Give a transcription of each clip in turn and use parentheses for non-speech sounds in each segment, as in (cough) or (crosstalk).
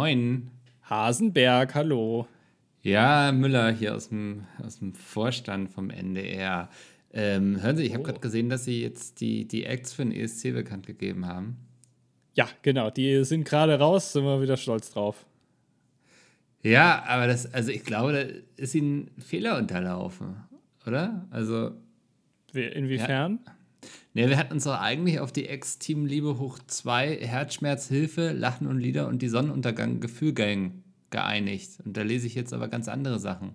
Moin. Hasenberg, hallo. Ja, Müller hier aus dem, aus dem Vorstand vom NDR. Ähm, hören Sie, ich habe Oh. gerade gesehen, dass Sie jetzt die, die Acts für den ESC bekannt gegeben haben. Ja, genau, die sind gerade raus, sind wir wieder stolz drauf. Ja, aber das, also ich glaube, da ist Ihnen ein Fehler unterlaufen, oder? Also, Wie- Inwiefern? Ne, wir hatten uns doch eigentlich auf die Acts Team Liebe hoch 2, Herzschmerz, Hilfe, Lachen und Lieder und die Sonnenuntergang Gefühlgang geeinigt. Und da lese ich jetzt aber ganz andere Sachen.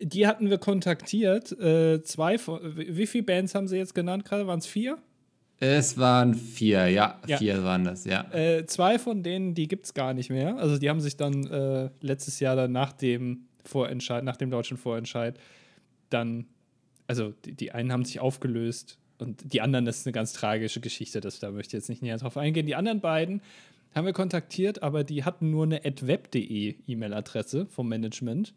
Die hatten wir kontaktiert. Äh, zwei von, wie wie viele Bands haben sie jetzt genannt gerade? Waren es vier? Es waren vier, ja, Ja. vier waren das, ja. Äh, zwei von denen, die gibt es gar nicht mehr. Also die haben sich dann äh, letztes Jahr dann nach dem Vorentscheid, nach dem deutschen Vorentscheid, dann, also die, die einen haben sich aufgelöst und die anderen, das ist eine ganz tragische Geschichte, das, da möchte ich jetzt nicht näher drauf eingehen. Die anderen beiden haben wir kontaktiert, aber die hatten nur eine web.de E-Mail-Adresse vom Management.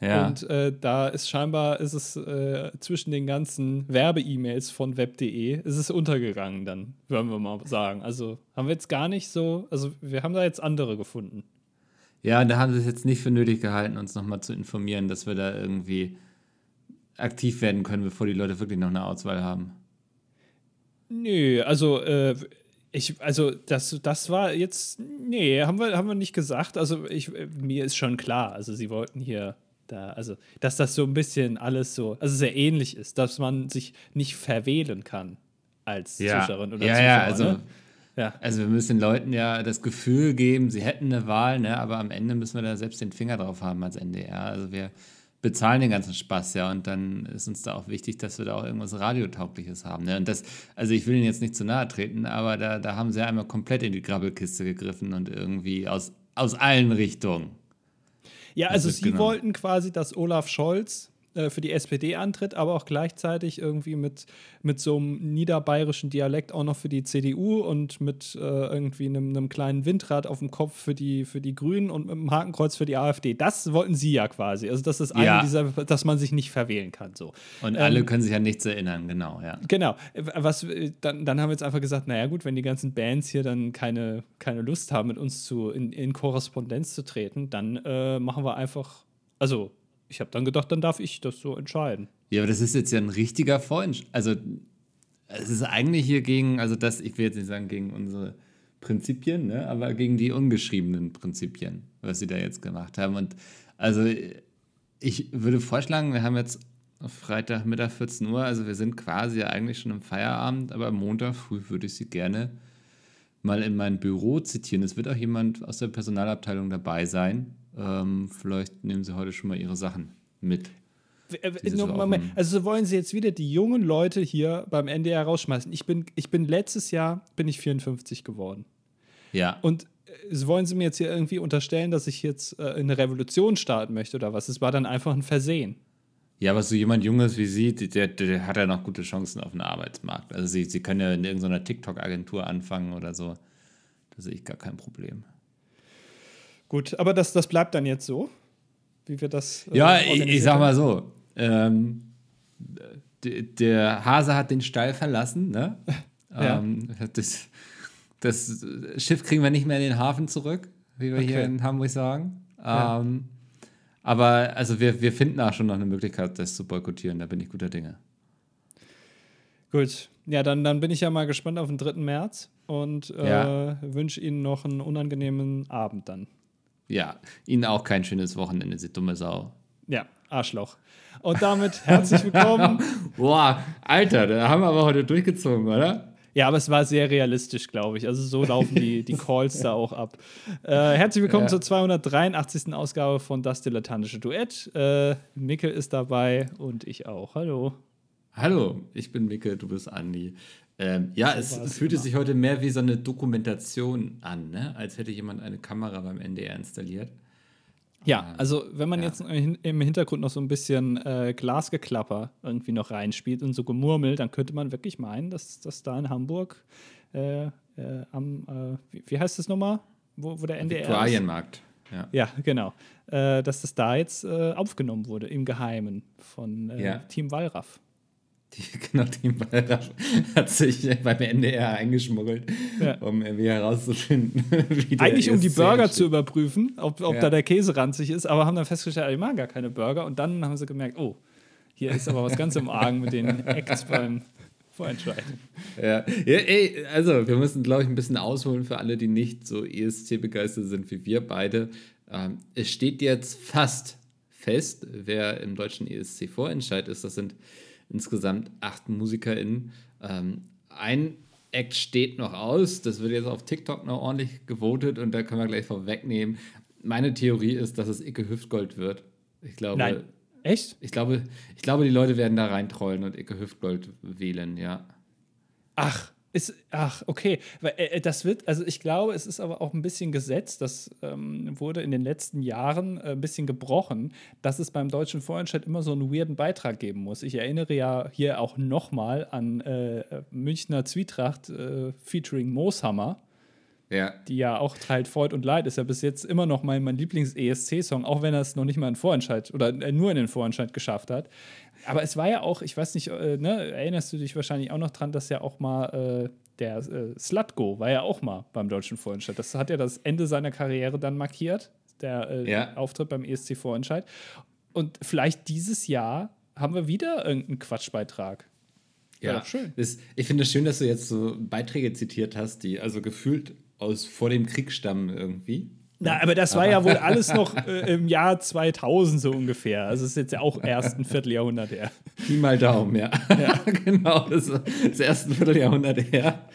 ja. Und äh, da ist scheinbar, ist es äh, zwischen den ganzen Werbe-E-Mails von web.de, ist es untergegangen dann, würden wir mal sagen. Also haben wir jetzt gar nicht so, also wir haben da jetzt andere gefunden. Ja, da haben sie es jetzt nicht für nötig gehalten, uns nochmal zu informieren, dass wir da irgendwie aktiv werden können, bevor die Leute wirklich noch eine Auswahl haben. Nö, also äh, ich, also das, das war jetzt, nee, haben wir, haben wir nicht gesagt. Also ich, äh, mir ist schon klar, also sie wollten hier da, also dass das so ein bisschen alles so, also sehr ähnlich ist, dass man sich nicht verwählen kann als Ja, Zuschauerin oder ja, Zuschauer. ja, also, ne? ja. also wir müssen den Leuten ja das Gefühl geben, sie hätten eine Wahl, ne, aber am Ende müssen wir da selbst den Finger drauf haben als NDR. Also wir bezahlen den ganzen Spaß, ja, und dann ist uns da auch wichtig, dass wir da auch irgendwas Radiotaugliches haben. Ne? Und das, also ich will Ihnen jetzt nicht zu nahe treten, aber da, da haben sie einmal komplett in die Grabbelkiste gegriffen und irgendwie aus, aus allen Richtungen. Ja, also sie genommen. wollten quasi, dass Olaf Scholz äh, für die SPD antritt, aber auch gleichzeitig irgendwie mit, mit so einem niederbayerischen Dialekt auch noch für die CDU und mit äh, irgendwie einem, einem kleinen Windrad auf dem Kopf für die, für die Grünen und mit einem Hakenkreuz für die AfD. Das wollten sie ja quasi. Also das ist eine Ja. dieser, dass man sich nicht verwählen kann. So. Und Ähm, alle können sich an nichts erinnern, genau, ja. Genau. Äh, Was, äh, dann, dann haben wir jetzt einfach gesagt, naja gut, wenn die ganzen Bands hier dann keine, keine Lust haben, mit uns zu, in, in Korrespondenz zu treten, dann äh, machen wir einfach, also ich habe dann gedacht, dann darf ich das so entscheiden. Ja, aber das ist jetzt ja ein richtiger Freund. Also, es ist eigentlich hier gegen, also das, ich will jetzt nicht sagen gegen unsere Prinzipien, ne, aber gegen die ungeschriebenen Prinzipien, was sie da jetzt gemacht haben. Und also, ich würde vorschlagen, wir haben jetzt Freitag Mittag 14 Uhr, also wir sind quasi ja eigentlich schon im Feierabend, aber am Montag früh würde ich sie gerne mal in mein Büro zitieren. Es wird auch jemand aus der Personalabteilung dabei sein. Ähm, vielleicht nehmen sie heute schon mal ihre Sachen mit. Äh, Moment, also wollen sie jetzt wieder die jungen Leute hier beim NDR rausschmeißen. Ich bin, ich bin letztes Jahr bin ich 54 geworden. Ja. Und äh, wollen sie mir jetzt hier irgendwie unterstellen, dass ich jetzt äh, eine Revolution starten möchte oder was? Es war dann einfach ein Versehen. Ja, aber so jemand Junges wie Sie, der, der hat ja noch gute Chancen auf dem Arbeitsmarkt. Also Sie, Sie können ja in irgendeiner TikTok-Agentur anfangen oder so. Da sehe ich gar kein Problem. Gut, aber das, das bleibt dann jetzt so, wie wir das. äh, Ja, ich, ich sag mal so. Ähm, der Hase hat den Stall verlassen, ne? (laughs) Ja. ähm, das, das Schiff kriegen wir nicht mehr in den Hafen zurück, wie wir hier Okay. in Hamburg sagen. Ja. Ähm, aber also wir, wir finden auch schon noch eine Möglichkeit, das zu boykottieren. Da bin ich guter Dinge. Gut, ja, dann, dann bin ich ja mal gespannt auf den 3. März und äh, Ja. wünsche Ihnen noch einen unangenehmen Abend dann. Ja, Ihnen auch kein schönes Wochenende, Sie dumme Sau. Ja, Arschloch. Und damit herzlich willkommen. (laughs) Boah, Alter, da haben wir aber heute durchgezogen, oder? Ja, aber es war sehr realistisch, glaube ich. Also so laufen die, die Calls da auch ab. Äh, herzlich willkommen Ja. zur 283. Ausgabe von Das Dilettantische Duett. Äh, Mikkel ist dabei und ich auch. Hallo. Hallo, ich bin Micke, du bist Andi. Ähm, ja, es es fühlte immer. sich heute mehr wie so eine Dokumentation an, ne? als hätte jemand eine Kamera beim NDR installiert. Ja, also wenn man Ja. jetzt im Hintergrund noch so ein bisschen äh, Glasgeklapper irgendwie noch reinspielt und so Gemurmel, dann könnte man wirklich meinen, dass, dass da in Hamburg äh, äh, am, äh, wie, wie heißt das nochmal? Wo, wo der NDR ist? Viktualienmarkt. Ja. Ja, genau. Äh, dass das da jetzt äh, aufgenommen wurde im Geheimen von äh, Ja. Team Wallraff. Die, (laughs) genau, die hat sich beim NDR eingeschmuggelt, ja. um irgendwie herauszufinden, (laughs) wie der Eigentlich um die Burger zu überprüfen, ob, ob ja. da der Käse ranzig ist, aber haben dann festgestellt, die machen gar keine Burger. Und dann haben sie gemerkt, oh, hier ist aber was ganz im Argen mit den Acts beim Vorentscheid. Ja. ja, ey, also wir müssen, glaube ich, ein bisschen ausholen für alle, die nicht so ESC-begeistert sind wie wir beide. Ähm, es steht jetzt fast fest, wer im deutschen ESC-Vorentscheid ist. Das sind insgesamt acht MusikerInnen. Ähm, ein Act steht noch aus. Das wird jetzt auf TikTok noch ordentlich gewotet und da können wir gleich vorwegnehmen. Meine Theorie ist, dass es Icke Hüftgold wird. Ich glaube. Nein. Echt? Ich glaube, ich glaube, die Leute werden da reintrollen und Icke Hüftgold wählen, ja. Ach, ist, ach, okay. Weil, äh, äh, das wird, also ich glaube, es ist aber auch ein bisschen gesetzt, das ähm, wurde in den letzten Jahren äh, ein bisschen gebrochen, dass es beim deutschen Vorentscheid immer so einen weirden Beitrag geben muss. Ich erinnere ja hier auch nochmal an äh, Münchner Zwietracht äh, featuring Mooshammer. Ja. Die ja auch teilt Freud und Leid, ist ja bis jetzt immer noch mein, mein Lieblings-ESC-Song, auch wenn er es noch nicht mal in Vorentscheid oder äh, nur in den Vorentscheid geschafft hat. Aber es war ja auch, ich weiß nicht, äh, ne, erinnerst du dich wahrscheinlich auch noch dran, dass ja auch mal äh, der äh, Slutgo war ja auch mal beim Deutschen Vorentscheid. Das hat ja das Ende seiner Karriere dann markiert, der äh, ja. Auftritt beim ESC Vorentscheid. Und vielleicht dieses Jahr haben wir wieder irgendeinen Quatschbeitrag. Ja, ja schön. Das, ich finde es schön, dass du jetzt so Beiträge zitiert hast, die also gefühlt aus vor dem Krieg stammen irgendwie. Na, aber das war ja wohl alles noch äh, im Jahr 2000 so ungefähr. Also es ist jetzt ja auch erst ein Vierteljahrhundert her. Pi mal Daumen, ja. ja. (laughs) genau, das ist das erste Vierteljahrhundert her.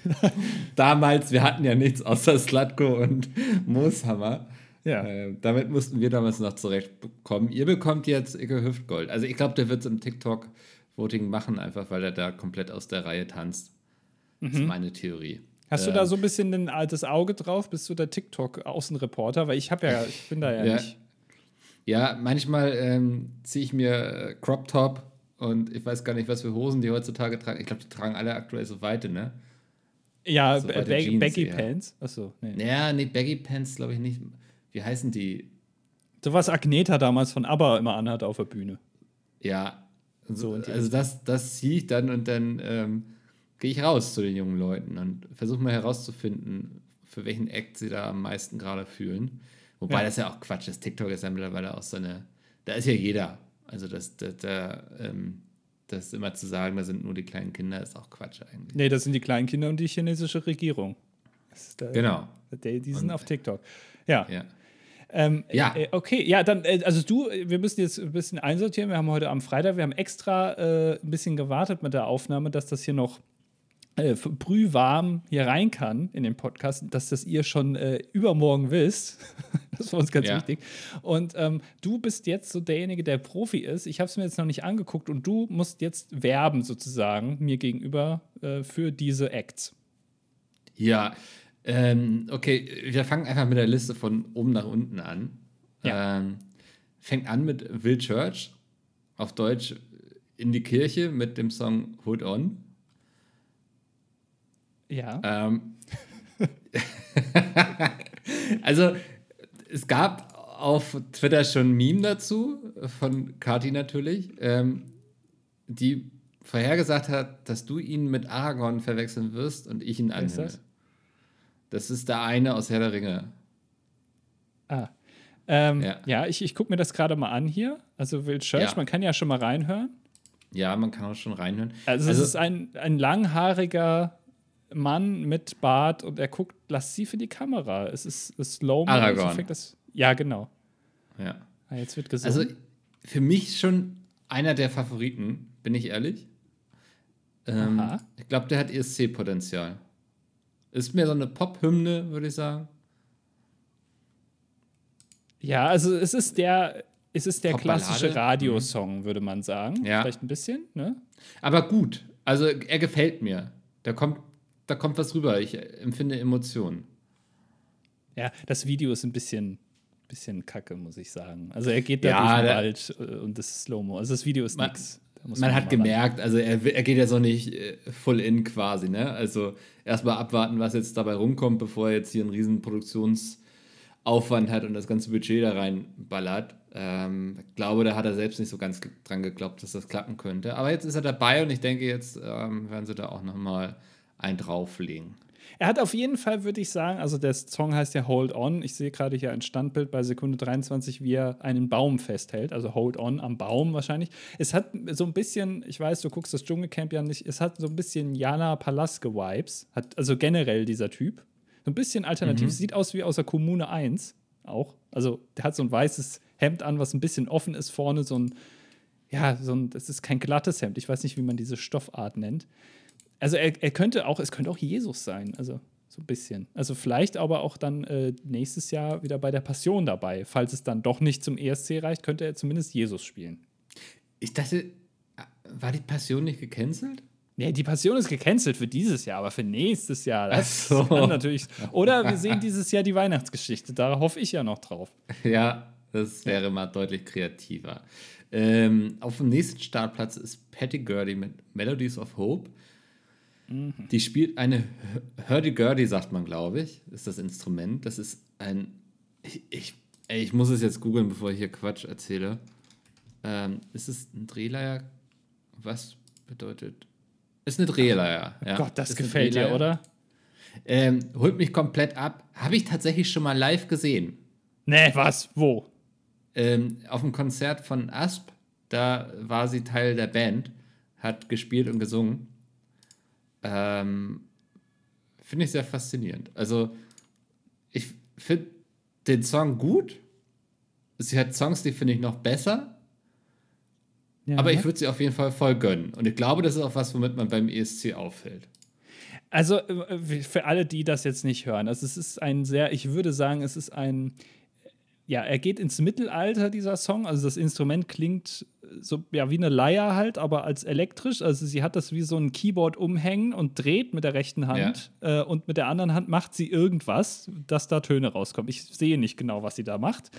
damals, wir hatten ja nichts außer Slatko und Mooshammer. Ja. Äh, damit mussten wir damals noch zurechtkommen. Ihr bekommt jetzt Icke Hüftgold. Also ich glaube, der wird es im TikTok-Voting machen, einfach weil er da komplett aus der Reihe tanzt. Mhm. Das ist meine Theorie. Hast du da so ein bisschen ein altes Auge drauf? Bist du der TikTok-Außenreporter? Weil ich habe ja, ich bin da ja, ja. nicht. Ja, manchmal ähm, ziehe ich mir äh, Crop Top und ich weiß gar nicht, was für Hosen die heutzutage tragen. Ich glaube, die tragen alle aktuell so weite, ne? Ja, so ba Jeans, Baggy eher. Pants. Achso, nee. Ja, nee, Baggy Pants glaube ich nicht. Wie heißen die? So was Agneta damals von ABBA immer anhat auf der Bühne. Ja, so, also das, das ziehe ich dann und dann ähm, gehe ich raus zu den jungen Leuten und versuche mal herauszufinden, für welchen Act sie da am meisten gerade fühlen. Wobei ja. das ja auch Quatsch ist. TikTok ist ja mittlerweile auch so eine, da ist ja jeder. Also das, das, da, ähm, das immer zu sagen, da sind nur die kleinen Kinder, ist auch Quatsch eigentlich. Nee, das sind die kleinen Kinder und die chinesische Regierung. Da, genau. Die, die sind und, auf TikTok. Ja. Ja. Ähm, ja. Äh, okay, ja, dann, äh, also du, wir müssen jetzt ein bisschen einsortieren. Wir haben heute am Freitag, wir haben extra äh, ein bisschen gewartet mit der Aufnahme, dass das hier noch äh, brühwarm hier rein kann in den Podcast, dass das ihr schon äh, übermorgen wisst. (laughs) das war uns ganz ja. wichtig. Und ähm, du bist jetzt so derjenige, der Profi ist. Ich habe es mir jetzt noch nicht angeguckt und du musst jetzt werben sozusagen mir gegenüber äh, für diese Acts. Ja, ähm, okay, wir fangen einfach mit der Liste von oben nach unten an. Ja. Ähm, fängt an mit Will Church, auf Deutsch in die Kirche mit dem Song Hood On. Ja. Ähm, (laughs) also, es gab auf Twitter schon ein Meme dazu, von Kati natürlich, ähm, die vorhergesagt hat, dass du ihn mit Aragorn verwechseln wirst und ich ihn annehme. Das? das ist der eine aus Herr der Ringe. Ah. Ähm, ja. ja. ich, ich gucke mir das gerade mal an hier. Also Will Church, ja. man kann ja schon mal reinhören. Ja, man kann auch schon reinhören. Also, also es ist ein, ein langhaariger Mann mit Bart und er guckt lasziv in die Kamera. Es ist, Slow-Mo. Aragorn. Das, ja, genau. Ja. Ah, jetzt wird gesungen. Also für mich schon einer der Favoriten, bin ich ehrlich. Ähm, ich glaube, der hat ESC-Potenzial. Ist mehr so eine Pop-Hymne, würde ich sagen. Ja, also es ist der, es ist der klassische Radiosong, mhm. würde man sagen. Ja. Vielleicht ein bisschen, ne? Aber gut. Also er gefällt mir. Der kommt da kommt was rüber. Ich empfinde Emotionen. Ja, das Video ist ein bisschen, bisschen kacke, muss ich sagen. Also er geht da ja, durch den Wald äh, und das ist Slow-Mo. Also das Video ist nichts. Man, man hat gemerkt, also er, er geht ja so nicht äh, full in quasi, ne? Also erstmal abwarten, was jetzt dabei rumkommt, bevor er jetzt hier einen riesen Produktionsaufwand Aufwand hat und das ganze Budget da reinballert. Ähm, ich glaube, da hat er selbst nicht so ganz dran geglaubt, dass das klappen könnte. Aber jetzt ist er dabei und ich denke, jetzt ähm, werden sie da auch nochmal einen drauflegen. Er hat auf jeden Fall, würde ich sagen, also der Song heißt ja Hold On. Ich sehe gerade hier ein Standbild bei Sekunde 23, wie er einen Baum festhält, also Hold On am Baum wahrscheinlich. Es hat so ein bisschen, ich weiß, du guckst das Dschungelcamp ja nicht, es hat so ein bisschen Jana Palaske-Vibes, also generell dieser Typ. So ein bisschen alternativ. Mhm. Sieht aus wie aus der Kommune 1 auch. Also der hat so ein weißes Hemd an, was ein bisschen offen ist vorne, so ein, ja, so ein, das ist kein glattes Hemd. Ich weiß nicht, wie man diese Stoffart nennt. Also er, er könnte auch, es könnte auch Jesus sein, also so ein bisschen. Also vielleicht aber auch dann äh, nächstes Jahr wieder bei der Passion dabei. Falls es dann doch nicht zum ESC reicht, könnte er zumindest Jesus spielen. Ich dachte, war die Passion nicht gecancelt? Nee, die Passion ist gecancelt für dieses Jahr, aber für nächstes Jahr. Das so. kann natürlich. Oder wir sehen dieses Jahr die Weihnachtsgeschichte. Da hoffe ich ja noch drauf. Ja, das wäre mal deutlich kreativer. Ähm, auf dem nächsten Startplatz ist Patty Gurdy mit Melodies of Hope. Mhm. Die spielt eine Hurdy-Gurdy, sagt man, glaube ich, ist das Instrument. Das ist ein. Ich, ich, ey, ich muss es jetzt googeln, bevor ich hier Quatsch erzähle. Ähm, ist es ein Drehleier? Was bedeutet. Ist eine Drehleier. Ja. Gott, das ist gefällt dir, oder? Ähm, holt mich komplett ab. Habe ich tatsächlich schon mal live gesehen. Nee, was? Wo? Ähm, auf dem Konzert von Asp, da war sie Teil der Band, hat gespielt und gesungen. Ähm, finde ich sehr faszinierend. Also, ich finde den Song gut. Sie hat Songs, die finde ich noch besser. Ja, aber ich würde sie auf jeden Fall voll gönnen. Und ich glaube, das ist auch was, womit man beim ESC auffällt. Also äh, für alle, die das jetzt nicht hören, also es ist ein sehr, ich würde sagen, es ist ein ja, er geht ins Mittelalter, dieser Song. Also das Instrument klingt so ja, wie eine Leier halt, aber als elektrisch. Also sie hat das wie so ein Keyboard umhängen und dreht mit der rechten Hand ja. äh, und mit der anderen Hand macht sie irgendwas, dass da Töne rauskommen. Ich sehe nicht genau, was sie da macht.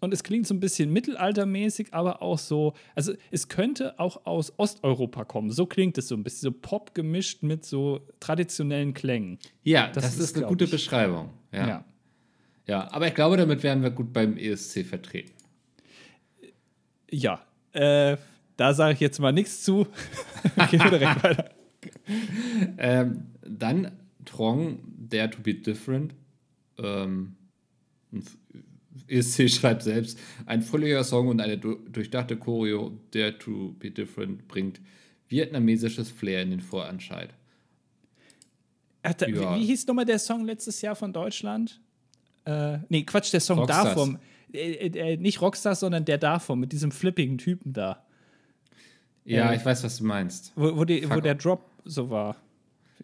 Und es klingt so ein bisschen mittelaltermäßig, aber auch so, also es könnte auch aus Osteuropa kommen. So klingt es so ein bisschen, so Pop gemischt mit so traditionellen Klängen. Ja, das, das ist, ist eine gute ich. Beschreibung. ja. ja. Ja, aber ich glaube, damit wären wir gut beim ESC vertreten. Ja, äh, da sage ich jetzt mal nichts zu. (laughs) Gehen wir direkt weiter. ähm, dann Trong, Dare to be Different. Ähm, ESC (laughs) schreibt selbst, ein fröhlicher Song und eine durchdachte Choreo, Dare to be Different, bringt vietnamesisches Flair in den Vorentscheid. Ach, da, ja. wie, wie hieß nochmal der Song letztes Jahr von Deutschland? Äh, nee, Quatsch, der Song Rockstars. davon. Äh, äh, nicht Rockstar, sondern der davon, mit diesem flippigen Typen da. Ja, äh, ich weiß, was du meinst. Wo, wo, die, wo der Drop so war.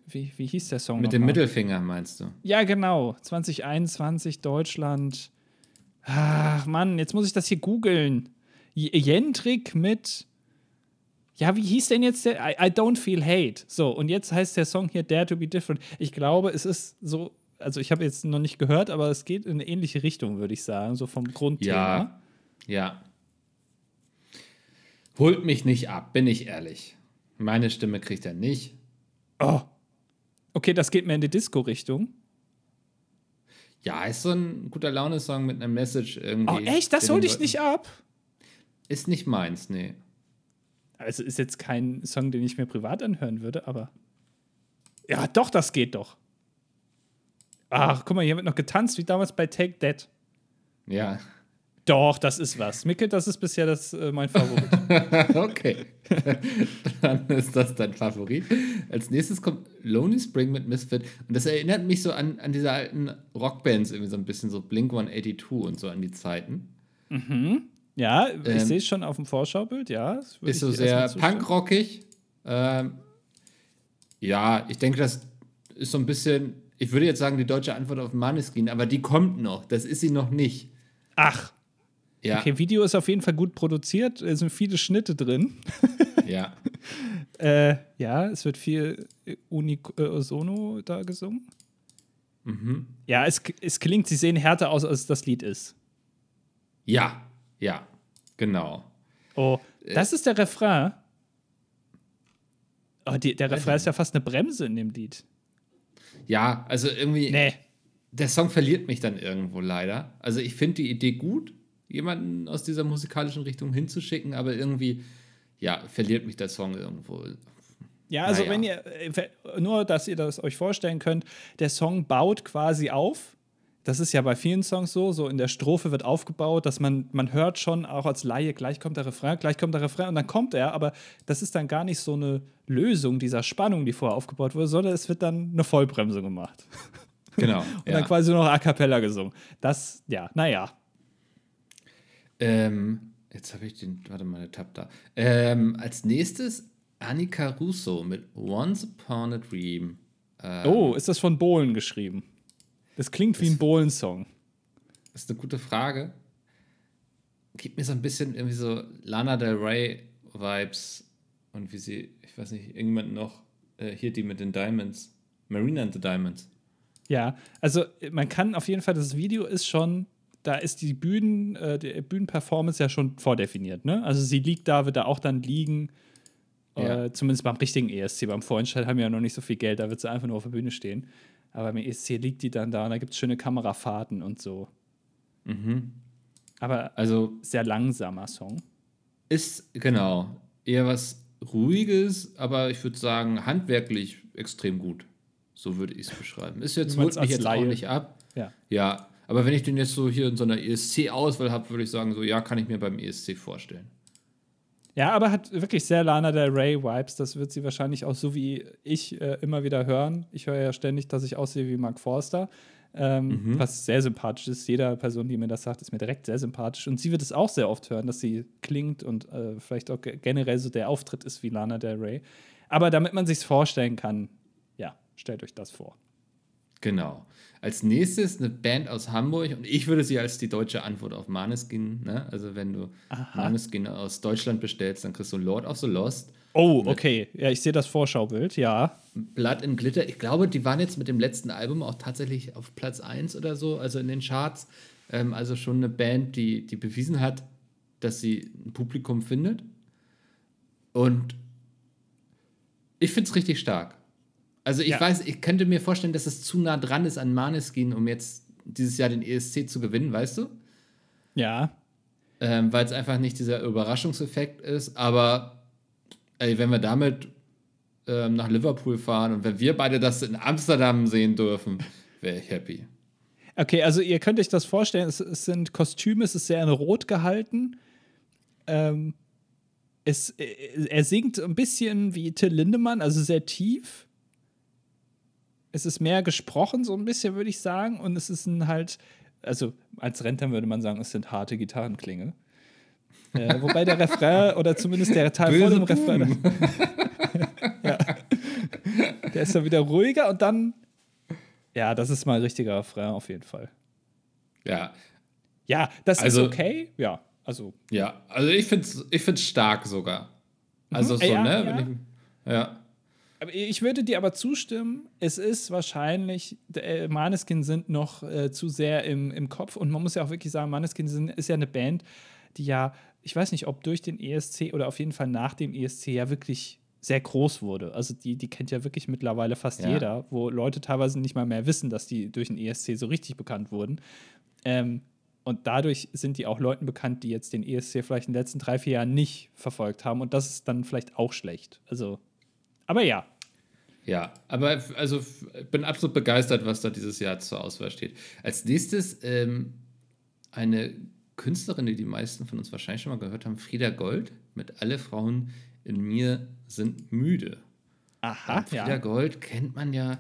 Wie, wie hieß der Song? Mit dem mal? Mittelfinger meinst du? Ja, genau. 2021, Deutschland. Ach, Mann, jetzt muss ich das hier googeln. Jentrik mit. Ja, wie hieß denn jetzt der? I, I, don't feel hate. So, und jetzt heißt der Song hier Dare to be different. Ich glaube, es ist so also ich habe jetzt noch nicht gehört, aber es geht in eine ähnliche Richtung, würde ich sagen, so vom Grundthema. Ja, ja. Holt mich nicht ab, bin ich ehrlich. Meine Stimme kriegt er nicht. Oh. Okay, das geht mir in die Disco-Richtung. Ja, ist so ein guter Laune-Song mit einer Message irgendwie. Oh, echt? Das holt dich nicht ab? Ist nicht meins, nee. Also ist jetzt kein Song, den ich mir privat anhören würde, aber. Ja, doch, das geht doch. Ach, guck mal, hier wird noch getanzt, wie damals bei Take That. Ja. Doch, das ist was. Mickel, das ist bisher das, äh, mein Favorit. (laughs) okay. (laughs) Dann ist das dein Favorit. Als nächstes kommt Lonely Spring mit Misfit. Und das erinnert mich so an, an diese alten Rockbands, irgendwie so ein bisschen so Blink 182 und so an die Zeiten. Mhm. Ja, ich ähm, sehe es schon auf dem Vorschaubild, ja. Ist so sehr punkrockig. Ähm, ja, ich denke, das ist so ein bisschen ich würde jetzt sagen, die deutsche Antwort auf Maneskin, aber die kommt noch. Das ist sie noch nicht. Ach. Ja. Okay, Video ist auf jeden Fall gut produziert. Es sind viele Schnitte drin. (laughs) ja. äh, ja, es wird viel Unisono äh, da gesungen. Mhm. Ja, es, es klingt, sie sehen härter aus, als das Lied ist. Ja, ja, genau. Oh, äh. das ist der Refrain. Oh, die, der Refrain ist ja fast eine Bremse in dem Lied. Ja, also irgendwie. Nee. der Song verliert mich dann irgendwo leider. Also ich finde die Idee gut, jemanden aus dieser musikalischen Richtung hinzuschicken, aber irgendwie, ja, verliert mich der Song irgendwo. Ja, also naja. wenn ihr, äh, nur dass ihr das euch vorstellen könnt, der Song baut quasi auf. Das ist ja bei vielen Songs so, so in der Strophe wird aufgebaut, dass man, man hört schon auch als Laie, gleich kommt der Refrain, gleich kommt der Refrain und dann kommt er, aber das ist dann gar nicht so eine Lösung dieser Spannung, die vorher aufgebaut wurde, sondern es wird dann eine Vollbremsung gemacht. (laughs) Genau. (laughs) und ja. dann quasi nur noch A Cappella gesungen. Das, ja, naja. Ähm, jetzt habe ich den, warte mal, der Tab da. Ähm, als nächstes Annika Russo mit Once Upon a Dream. Ähm, oh, ist das von Bohlen geschrieben? Das klingt wie ein Bohlen-Song. Das ist eine gute Frage. Gibt mir so ein bisschen irgendwie so Lana Del Rey-Vibes und wie sie, ich weiß nicht, irgendjemand noch, äh, hier die mit den Diamonds. Marina and the Diamonds. Ja, also man kann auf jeden Fall, das Video ist schon, da ist die Bühnen, äh, die Bühnenperformance ja schon vordefiniert, ne? Also sie liegt da, wird da auch dann liegen. Ja. Äh, zumindest beim richtigen ESC. Beim Vorentscheid haben wir ja noch nicht so viel Geld, da wird sie einfach nur auf der Bühne stehen. Aber beim ESC liegt die dann da und da gibt es schöne Kamerafahrten und so. Mhm. Aber also sehr langsamer Song. Ist, genau, eher was Ruhiges, aber ich würde sagen, handwerklich extrem gut. So würde ich es beschreiben. Ist jetzt, holt mich jetzt Laie. auch nicht ab. Ja. ja, aber wenn ich den jetzt so hier in so einer ESC-Auswahl habe, würde ich sagen, so ja, kann ich mir beim ESC vorstellen. Ja, aber hat wirklich sehr Lana Del Rey Vibes. Das wird sie wahrscheinlich auch so wie ich äh, immer wieder hören. Ich höre ja ständig, dass ich aussehe wie Mark Forster. Ähm, mhm. Was sehr sympathisch ist. Jeder Person, die mir das sagt, ist mir direkt sehr sympathisch. Und sie wird es auch sehr oft hören, dass sie klingt und äh, vielleicht auch generell so der Auftritt ist wie Lana Del Rey. Aber damit man sich vorstellen kann, Stellt euch das vor. Genau. Als nächstes eine Band aus Hamburg und ich würde sie als die deutsche Antwort auf Maneskin, ne? also wenn du Aha. Maneskin aus Deutschland bestellst, dann kriegst du Lord of the Lost. Oh, okay. Ja, ich sehe das Vorschaubild, ja. Blood in Glitter. Ich glaube, die waren jetzt mit dem letzten Album auch tatsächlich auf Platz 1 oder so, also in den Charts. Ähm, also schon eine Band, die, die bewiesen hat, dass sie ein Publikum findet. Und ich finde es richtig stark. Also ich ja. weiß, ich könnte mir vorstellen, dass es zu nah dran ist an Maneskin, um jetzt dieses Jahr den ESC zu gewinnen, weißt du? Ja. Ähm, Weil es einfach nicht dieser Überraschungseffekt ist. Aber ey, wenn wir damit ähm, nach Liverpool fahren und wenn wir beide das in Amsterdam sehen dürfen, wäre ich happy. Okay, also ihr könnt euch das vorstellen, es, es sind Kostüme, es ist sehr in Rot gehalten. Ähm, es, äh, er singt ein bisschen wie Till Lindemann, also sehr tief es ist mehr gesprochen, so ein bisschen, würde ich sagen. Und es ist ein halt, also als Rentner würde man sagen, es sind harte Gitarrenklinge. Äh, (laughs) wobei der Refrain oder zumindest der Teil vor dem Refrain. (laughs) ja. Der ist dann wieder ruhiger und dann. Ja, das ist mal ein richtiger Refrain auf jeden Fall. Ja. Ja, das also, ist okay. Ja, also. Ja, also ich finde es ich find's stark sogar. Also mhm. so, ja, ne? Ja. Ich, ja. Ich würde dir aber zustimmen, es ist wahrscheinlich, äh, Maneskin sind noch äh, zu sehr im, im Kopf und man muss ja auch wirklich sagen, Maneskin sind, ist ja eine Band, die ja, ich weiß nicht, ob durch den ESC oder auf jeden Fall nach dem ESC ja wirklich sehr groß wurde. Also die, die kennt ja wirklich mittlerweile fast ja. jeder, wo Leute teilweise nicht mal mehr wissen, dass die durch den ESC so richtig bekannt wurden. Ähm, und dadurch sind die auch Leuten bekannt, die jetzt den ESC vielleicht in den letzten drei, vier Jahren nicht verfolgt haben. Und das ist dann vielleicht auch schlecht. Also, aber ja, ja, aber also ich bin absolut begeistert, was da dieses Jahr zur Auswahl steht. Als nächstes ähm, eine Künstlerin, die die meisten von uns wahrscheinlich schon mal gehört haben, Frieda Gold mit Alle Frauen in mir sind müde. Aha, Und Frieda ja. Gold kennt man ja.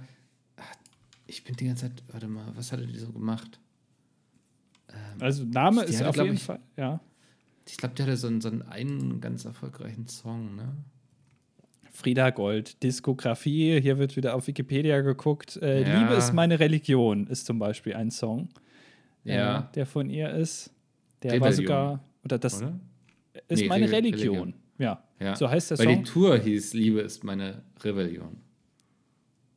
Ich bin die ganze Zeit, warte mal, was hatte die so gemacht? Ähm, also Name ist auf jeden ich, Fall, ja. Ich glaube, die hatte so einen, so einen ganz erfolgreichen Song, ne? Frieda Gold, Diskografie. Hier wird wieder auf Wikipedia geguckt. Äh, ja. Liebe ist meine Religion ist zum Beispiel ein Song, äh, ja. äh, der von ihr ist. Der Rebellion. war sogar, oder das oder? ist nee, meine Re Religion. Religion. Ja. ja. so heißt der Weil Song. Weil die Tour hieß Liebe ist meine Rebellion.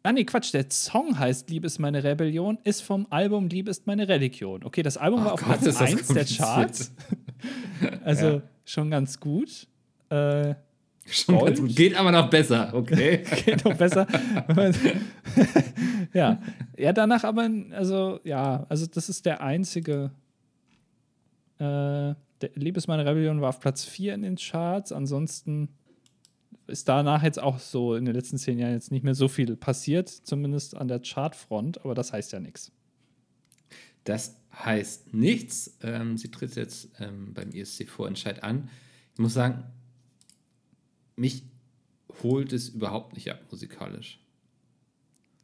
Ah, nee, Quatsch, der Song heißt Liebe ist meine Rebellion, ist vom Album Liebe ist meine Religion. Okay, das Album oh war auf Gott, Platz 1 der Charts. (laughs) also schon ganz gut. Äh, Schon ganz gut. Geht aber noch besser, okay? (laughs) Geht noch besser. (laughs) ja. Ja, danach aber, also, ja, also das ist der einzige. Äh, der Liebesmann Rebellion war auf Platz 4 in den Charts. Ansonsten ist danach jetzt auch so in den letzten zehn Jahren jetzt nicht mehr so viel passiert, zumindest an der Chartfront, aber das heißt ja nichts. Das heißt nichts. Ähm, sie tritt jetzt ähm, beim ESC-Vorentscheid an. Ich muss sagen, mich holt es überhaupt nicht ab musikalisch.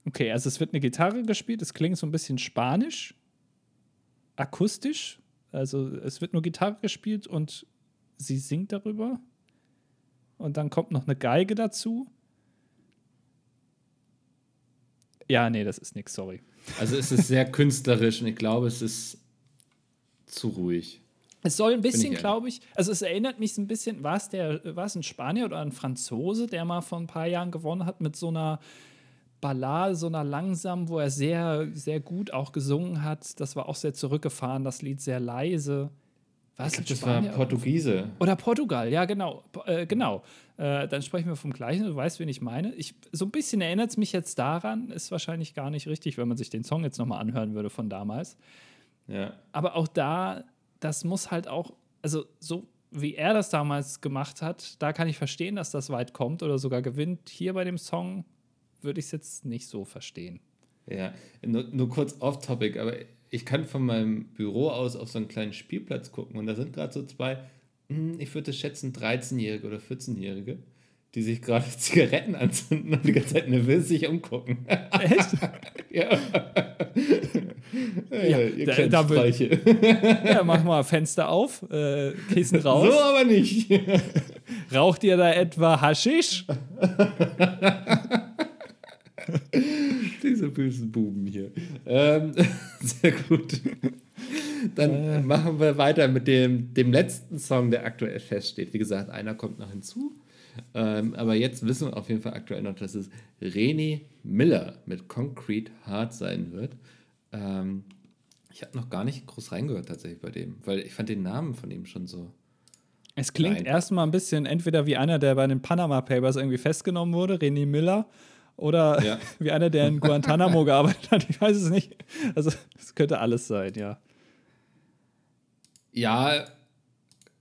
Okay, also es wird eine Gitarre gespielt, es klingt so ein bisschen spanisch, akustisch. Also es wird nur Gitarre gespielt und sie singt darüber. Und dann kommt noch eine Geige dazu. Ja, nee, das ist nichts, sorry. Also es ist sehr künstlerisch und ich glaube, es ist zu ruhig. Es soll ein bisschen, glaube ich, also es erinnert mich so ein bisschen, war es der, war es ein Spanier oder ein Franzose, der mal vor ein paar Jahren gewonnen hat mit so einer Ballade, so einer langsamen, wo er sehr, sehr gut auch gesungen hat. Das war auch sehr zurückgefahren, das Lied sehr leise. Was? Ich glaub, das war Portugiese. Oder Portugal, ja, genau. Äh, genau. Äh, dann sprechen wir vom gleichen, du weißt, wen ich meine. Ich, so ein bisschen erinnert es mich jetzt daran, ist wahrscheinlich gar nicht richtig, wenn man sich den Song jetzt nochmal anhören würde von damals. Ja. Aber auch da das muss halt auch, also so wie er das damals gemacht hat, da kann ich verstehen, dass das weit kommt oder sogar gewinnt. Hier bei dem Song würde ich es jetzt nicht so verstehen. Ja, nur, nur kurz off-topic, aber ich kann von meinem Büro aus auf so einen kleinen Spielplatz gucken und da sind gerade so zwei, hm, ich würde schätzen, 13-Jährige oder 14-Jährige die sich gerade (laughs) Zigaretten anzünden und die ganze Zeit nervös sich umgucken. Echt? (laughs) ja. ja, ja da, da will, ja, mach mal Fenster auf, äh, Kissen raus. So aber nicht. Raucht ihr da etwa Haschisch? Diese bösen Buben hier. Ähm, (laughs) sehr gut. Dann äh. machen wir weiter mit dem, dem letzten Song, der aktuell feststeht. Wie gesagt, einer kommt noch hinzu. Ähm, aber jetzt wissen wir auf jeden Fall aktuell noch, dass es René Miller mit Concrete Heart sein wird. Ähm, ich habe noch gar nicht groß reingehört tatsächlich bei dem, weil ich fand den Namen von ihm schon so. Es klingt erstmal ein bisschen entweder wie einer, der bei den Panama Papers irgendwie festgenommen wurde, René Miller, oder ja. (laughs) wie einer, der in Guantanamo (laughs) gearbeitet hat. Ich weiß es nicht. Also, es könnte alles sein, ja. Ja,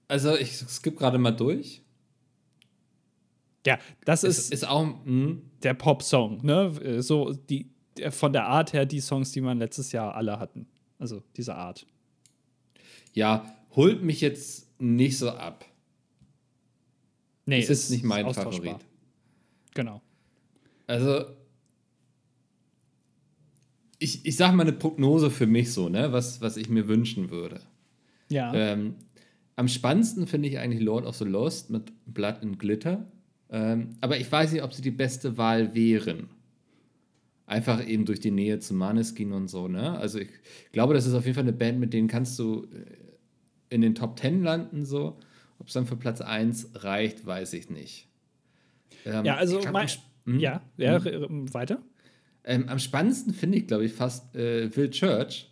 also ich skippe gerade mal durch. Ja, das ist, ist, ist auch mh. Hm? der Pop-Song, ne? So die von der Art her die Songs, die man letztes Jahr alle hatten. Also diese Art. Ja, holt mich jetzt nicht so ab. Nee, es ist, ist nicht mein Favorit. Genau. Also ich, ich sage mal eine Prognose für mich so, ne, was, was ich mir wünschen würde. Ja. Ähm, am spannendsten finde ich eigentlich Lord of the Lost mit Blood and Glitter. Ähm, aber ich weiß nicht, ob sie die beste Wahl wären. Einfach eben durch die Nähe zu Maneskin und so, ne? Also ich glaube, das ist auf jeden Fall eine Band, mit denen kannst du äh, in den Top Ten landen, so. Ob es dann für Platz 1 reicht, weiß ich nicht. Ähm, ja, also mein, hm? ja, ja, hm? weiter. Ähm, am spannendsten finde ich, glaube ich, fast äh, Will Church,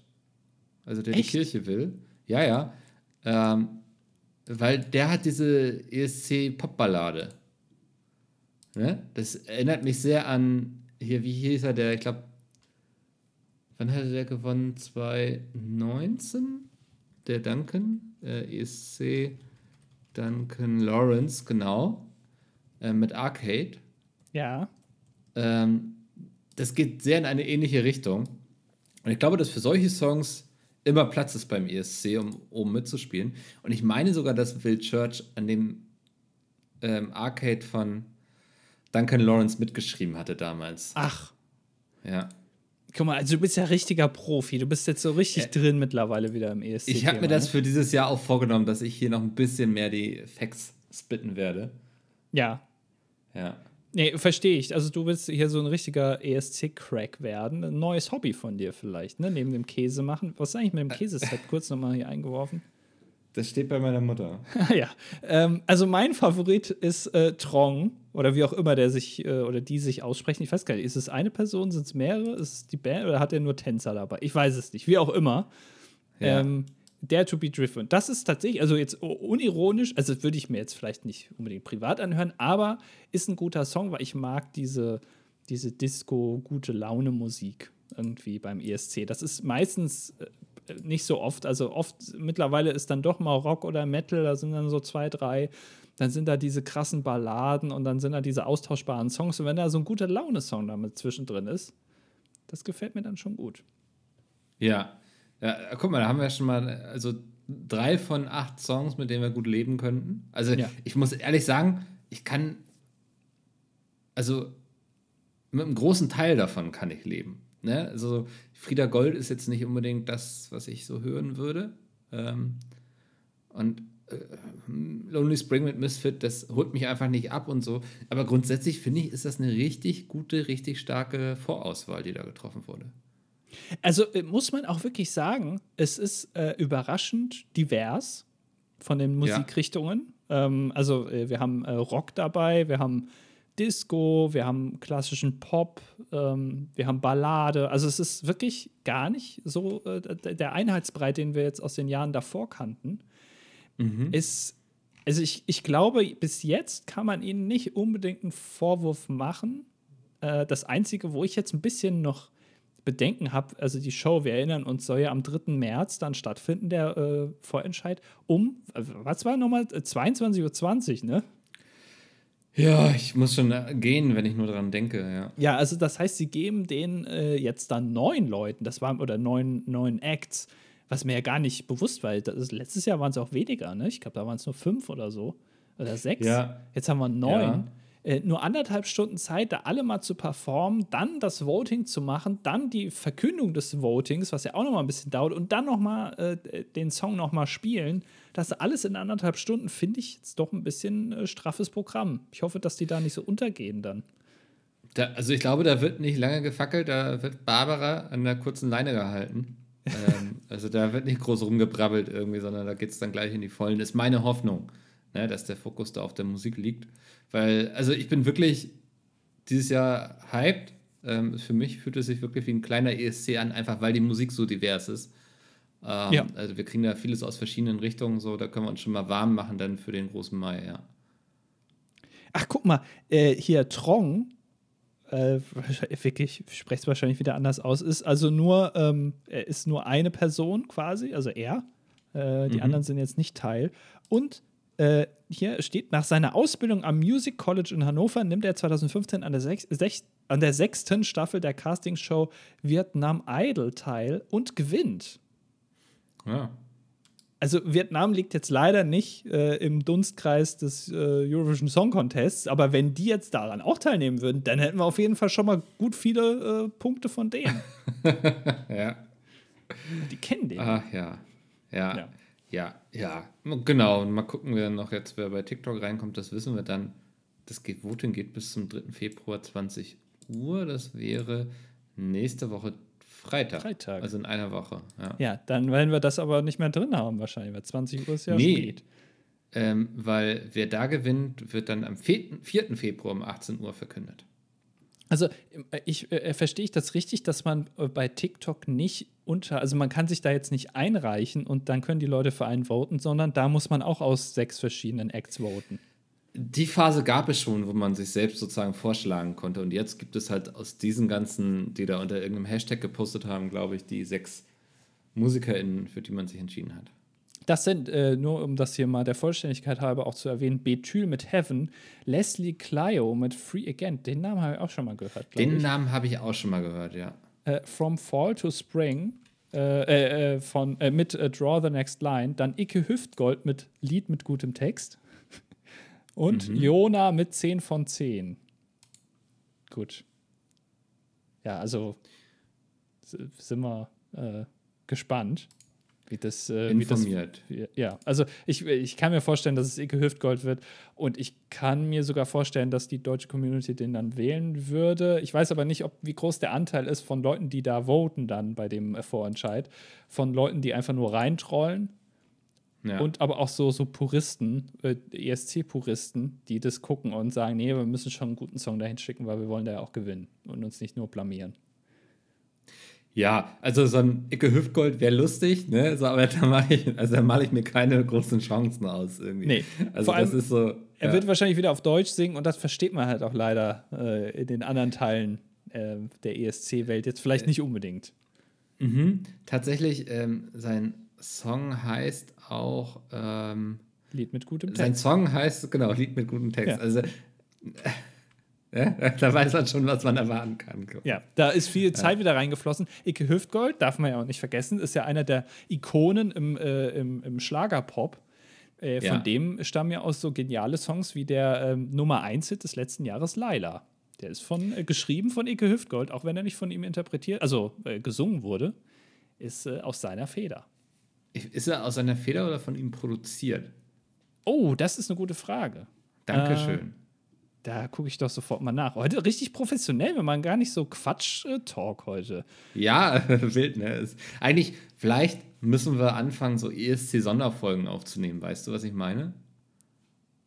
also der Echt? die Kirche will. Ja, ja. Ähm, weil der hat diese ESC-Popballade. Ne? Das erinnert mich sehr an, hier, wie hieß er, der, ich glaube, wann hatte der gewonnen? 2019? Der Duncan, äh, ESC Duncan Lawrence, genau, äh, mit Arcade. Ja. Ähm, das geht sehr in eine ähnliche Richtung. Und ich glaube, dass für solche Songs immer Platz ist beim ESC, um oben mitzuspielen. Und ich meine sogar, dass Will Church an dem ähm, Arcade von Duncan Lawrence mitgeschrieben hatte damals. Ach. Ja. Guck mal, also du bist ja richtiger Profi. Du bist jetzt so richtig ja. drin mittlerweile wieder im ESC. Ich habe mir das für dieses Jahr auch vorgenommen, dass ich hier noch ein bisschen mehr die Facts spitten werde. Ja. Ja. Nee, verstehe ich. Also du willst hier so ein richtiger ESC-Crack werden. Ein neues Hobby von dir vielleicht, ne? Neben dem Käse machen. Was ist eigentlich mit dem Käseset? Kurz nochmal hier eingeworfen. Das steht bei meiner Mutter. (laughs) ja. Ähm, also mein Favorit ist äh, Trong oder wie auch immer der sich äh, oder die sich aussprechen. Ich weiß gar nicht, ist es eine Person, sind es mehrere? Ist es die Band oder hat er nur Tänzer dabei? Ich weiß es nicht, wie auch immer. Ja. Ähm, Dare to be Different. Das ist tatsächlich, also jetzt unironisch, also würde ich mir jetzt vielleicht nicht unbedingt privat anhören, aber ist ein guter Song, weil ich mag diese, diese Disco, gute Laune Musik irgendwie beim ESC. Das ist meistens äh, nicht so oft, also oft mittlerweile ist dann doch mal Rock oder Metal, da sind dann so zwei, drei, dann sind da diese krassen Balladen und dann sind da diese austauschbaren Songs und wenn da so ein guter Laune-Song damit zwischendrin ist, das gefällt mir dann schon gut. Ja. ja, guck mal, da haben wir schon mal, also drei von acht Songs, mit denen wir gut leben könnten. Also ja. ich muss ehrlich sagen, ich kann, also mit einem großen Teil davon kann ich leben. Ne? Also Frieda Gold ist jetzt nicht unbedingt das, was ich so hören würde. Ähm, und äh, Lonely Spring mit Misfit, das holt mich einfach nicht ab und so. Aber grundsätzlich finde ich, ist das eine richtig gute, richtig starke Vorauswahl, die da getroffen wurde. Also äh, muss man auch wirklich sagen, es ist äh, überraschend divers von den Musikrichtungen. Ja. Ähm, also äh, wir haben äh, Rock dabei, wir haben Disco, wir haben klassischen Pop, ähm, wir haben Ballade. Also es ist wirklich gar nicht so äh, der Einheitsbreit, den wir jetzt aus den Jahren davor kannten. Mhm. Ist, also ich, ich glaube, bis jetzt kann man ihnen nicht unbedingt einen Vorwurf machen. Äh, das Einzige, wo ich jetzt ein bisschen noch Bedenken habe, also die Show, wir erinnern uns, soll ja am 3. März dann stattfinden, der äh, Vorentscheid, um, äh, was war nochmal, 22.20 Uhr, ne? Ja, ich muss schon äh, gehen, wenn ich nur daran denke, ja. Ja, also das heißt, sie geben denen äh, jetzt dann neun Leuten, das waren, oder neun, neun Acts, was mir ja gar nicht bewusst war. Das, letztes Jahr waren es auch weniger, ne? Ich glaube, da waren es nur fünf oder so. Oder sechs. Ja. Jetzt haben wir neun. Ja. Äh, nur anderthalb Stunden Zeit, da alle mal zu performen, dann das Voting zu machen, dann die Verkündung des Votings, was ja auch noch mal ein bisschen dauert, und dann noch mal äh, den Song noch mal spielen. Das alles in anderthalb Stunden finde ich jetzt doch ein bisschen äh, straffes Programm. Ich hoffe, dass die da nicht so untergehen dann. Da, also ich glaube, da wird nicht lange gefackelt, da wird Barbara an der kurzen Leine gehalten. (laughs) ähm, also da wird nicht groß rumgebrabbelt irgendwie, sondern da geht es dann gleich in die Vollen. Ist meine Hoffnung, ne, dass der Fokus da auf der Musik liegt. Weil, also ich bin wirklich dieses Jahr hyped. Ähm, für mich fühlt es sich wirklich wie ein kleiner ESC an, einfach weil die Musik so divers ist. Ähm, ja. Also wir kriegen da vieles aus verschiedenen Richtungen, so da können wir uns schon mal warm machen dann für den großen Mai, ja. Ach, guck mal, äh, hier Trong, äh, wirklich, ich spreche es wahrscheinlich wieder anders aus, ist also nur, ähm, er ist nur eine Person quasi, also er. Äh, die mhm. anderen sind jetzt nicht Teil. Und äh, hier steht, nach seiner Ausbildung am Music College in Hannover nimmt er 2015 an der, sech, sech, an der sechsten Staffel der Castingshow Vietnam Idol teil und gewinnt. Ja. Also Vietnam liegt jetzt leider nicht äh, im Dunstkreis des äh, Eurovision Song Contests, aber wenn die jetzt daran auch teilnehmen würden, dann hätten wir auf jeden Fall schon mal gut viele äh, Punkte von denen. (laughs) ja. Die kennen den. Ach ja. Ja. ja. Ja, ja, genau. Und mal gucken wir noch jetzt, wer bei TikTok reinkommt, das wissen wir dann. Das Voting geht bis zum 3. Februar 20 Uhr. Das wäre nächste Woche Freitag. Freitag. Also in einer Woche. Ja. ja, dann werden wir das aber nicht mehr drin haben, wahrscheinlich, weil 20 Uhr ist ja nee, spät. Ähm, weil wer da gewinnt, wird dann am 4. Februar um 18 Uhr verkündet. Also äh, ich äh, verstehe ich das richtig, dass man äh, bei TikTok nicht unter, also man kann sich da jetzt nicht einreichen und dann können die Leute für einen voten, sondern da muss man auch aus sechs verschiedenen Acts voten. Die Phase gab es schon, wo man sich selbst sozusagen vorschlagen konnte. Und jetzt gibt es halt aus diesen ganzen, die da unter irgendeinem Hashtag gepostet haben, glaube ich, die sechs MusikerInnen, für die man sich entschieden hat. Das sind, äh, nur um das hier mal der Vollständigkeit halber auch zu erwähnen, Betül mit Heaven, Leslie Clio mit Free Again. Den Namen habe ich auch schon mal gehört. Den ich. Namen habe ich auch schon mal gehört, ja. Äh, From Fall to Spring äh, äh, äh von, mit Draw the Next Line. Dann Icke Hüftgold mit Lied mit gutem Text. Und mhm. Jona mit 10 von 10. Gut. Ja, also sind wir gespannt. Wie das, äh, Informiert. Wie das, ja, also ich, ich kann mir vorstellen, dass es Ike Hüftgold wird und ich kann mir sogar vorstellen, dass die deutsche Community den dann wählen würde. Ich weiß aber nicht, ob, wie groß der Anteil ist von Leuten, die da voten dann bei dem äh, Vorentscheid, von Leuten, die einfach nur reintrollen ja. und aber auch so, so Puristen, äh, ESC-Puristen, die das gucken und sagen, nee, wir müssen schon einen guten Song dahin schicken, weil wir wollen da ja auch gewinnen und uns nicht nur blamieren. Ja, also so ein Icke Hüftgold wäre lustig, ne? So, aber da mache ich, also da male ich mir keine großen Chancen aus irgendwie. Nee, also vor das allem, ist so. Er ja. wird wahrscheinlich wieder auf Deutsch singen und das versteht man halt auch leider äh, in den anderen Teilen äh, der ESC-Welt jetzt vielleicht nicht unbedingt. Mhm. Tatsächlich, ähm, sein Song heißt auch. Ähm, Lied mit gutem sein Text. Song heißt, genau, Lied mit gutem Text. Ja. Also, (laughs) ja, da weiß man schon, was man erwarten kann. Ja, da ist viel Zeit wieder reingeflossen. Icke Hüftgold, darf man ja auch nicht vergessen, ist ja einer der Ikonen im, äh, im, im Schlagerpop. Äh, Ja. Von dem stammen ja auch so geniale Songs wie der ähm, Nummer 1-Hit des letzten Jahres, Laila. Der ist von, äh, geschrieben von Icke Hüftgold, auch wenn er nicht von ihm interpretiert, also äh, gesungen wurde, ist äh, aus seiner Feder. Ist er aus seiner Feder oder von ihm produziert? Oh, das ist eine gute Frage. Dankeschön. Da gucke ich doch sofort mal nach. Heute richtig professionell, wir machen gar nicht so Quatsch-Talk heute. Ja, (laughs) wild, ne? Ist, eigentlich, vielleicht müssen wir anfangen, so ESC-Sonderfolgen aufzunehmen. Weißt du, was ich meine?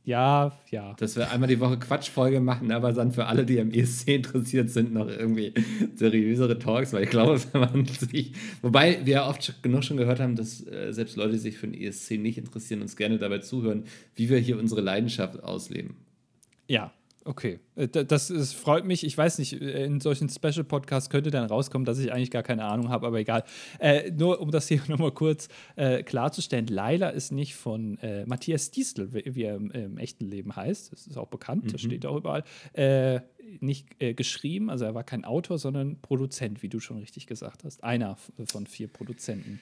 Ja, ja. Dass wir einmal die Woche Quatschfolge machen, aber dann für alle, die am ESC interessiert sind, noch irgendwie seriösere Talks, weil ich glaube, (laughs) wenn man sich. Wobei wir ja oft genug schon gehört haben, dass äh, selbst Leute, die sich für den ESC nicht interessieren, uns gerne dabei zuhören, wie wir hier unsere Leidenschaft ausleben. Ja, okay. Äh, da- Das ist, freut mich. Ich weiß nicht, äh, in solchen Special-Podcasts könnte dann rauskommen, dass ich eigentlich gar keine Ahnung habe, aber egal. Äh, nur um das hier (laughs) nochmal kurz äh, klarzustellen: Laila ist nicht von äh, Matthias Diestel, wie, er im, echten Leben heißt. Das ist auch bekannt, das steht auch überall. Äh, nicht geschrieben, also er war kein Autor, sondern Produzent, wie du schon richtig gesagt hast. Einer von vier Produzenten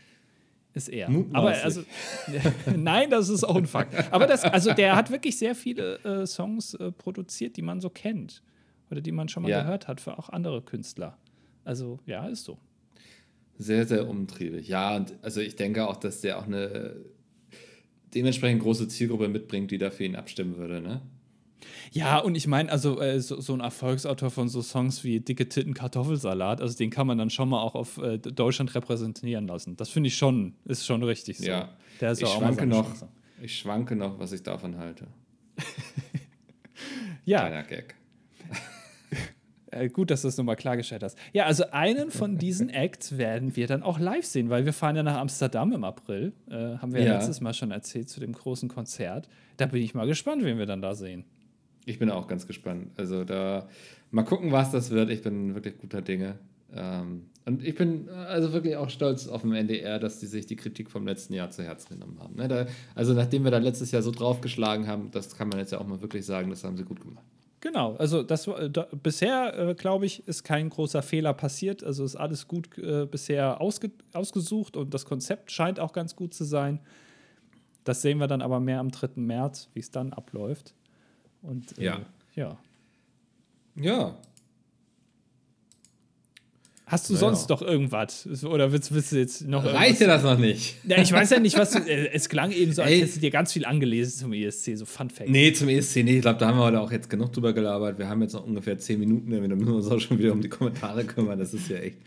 ist er. Aber also, (laughs) nein, das ist auch ein Fakt. Aber das, also der hat wirklich sehr viele äh, Songs äh, produziert, die man so kennt oder die man schon mal Ja. gehört hat für auch andere Künstler. Also ja, ist so. Sehr, sehr umtriebig. Ja, und also ich denke auch, dass der auch eine dementsprechend große Zielgruppe mitbringt, die da für ihn abstimmen würde, ne? Ja, und ich meine, also äh, so, so ein Erfolgsautor von so Songs wie Dicke Titten Kartoffelsalat, also den kann man dann schon mal auch auf äh, Deutschland repräsentieren lassen. Das finde ich schon, ist schon richtig so. Ja. Der ist Ich auch schwanke noch, Chance. ich schwanke noch, was ich davon halte. (laughs) Ja, Kleiner Gag. (laughs) Äh, gut, dass du das nochmal klargestellt hast. Ja, also einen von diesen (laughs) Acts werden wir dann auch live sehen, weil wir fahren ja nach Amsterdam im April. Äh, haben wir ja. Ja. letztes Mal schon erzählt zu dem großen Konzert. Da bin ich mal gespannt, wen wir dann da sehen. Ich bin auch ganz gespannt. Also da mal gucken, was das wird. Ich bin wirklich guter Dinge. Ähm, und ich bin äh, also wirklich auch stolz auf den NDR, dass die sich die Kritik vom letzten Jahr zu Herzen genommen haben. Ne, da, also nachdem wir da letztes Jahr so draufgeschlagen haben, das kann man jetzt ja auch mal wirklich sagen, das haben sie gut gemacht. Genau, also das äh, da, bisher, äh, glaube ich, ist kein großer Fehler passiert. Also ist alles gut äh, bisher ausge, ausgesucht und das Konzept scheint auch ganz gut zu sein. Das sehen wir dann aber mehr am 3. März, wie es dann abläuft. Und äh, Ja. ja. Ja, Hast du Na sonst ja. noch irgendwas? Oder willst, willst du jetzt noch reicht dir das noch nicht? Ja, ich weiß ja nicht, was du. Äh, es klang eben so, als Ey. hättest du dir ganz viel angelesen zum ESC, so Fun Fact. Nee, zum ESC, nee, ich glaube, da haben wir heute auch jetzt genug drüber gelabert. Wir haben jetzt noch ungefähr zehn Minuten, dann müssen wir uns auch schon wieder um die Kommentare kümmern. Das ist ja echt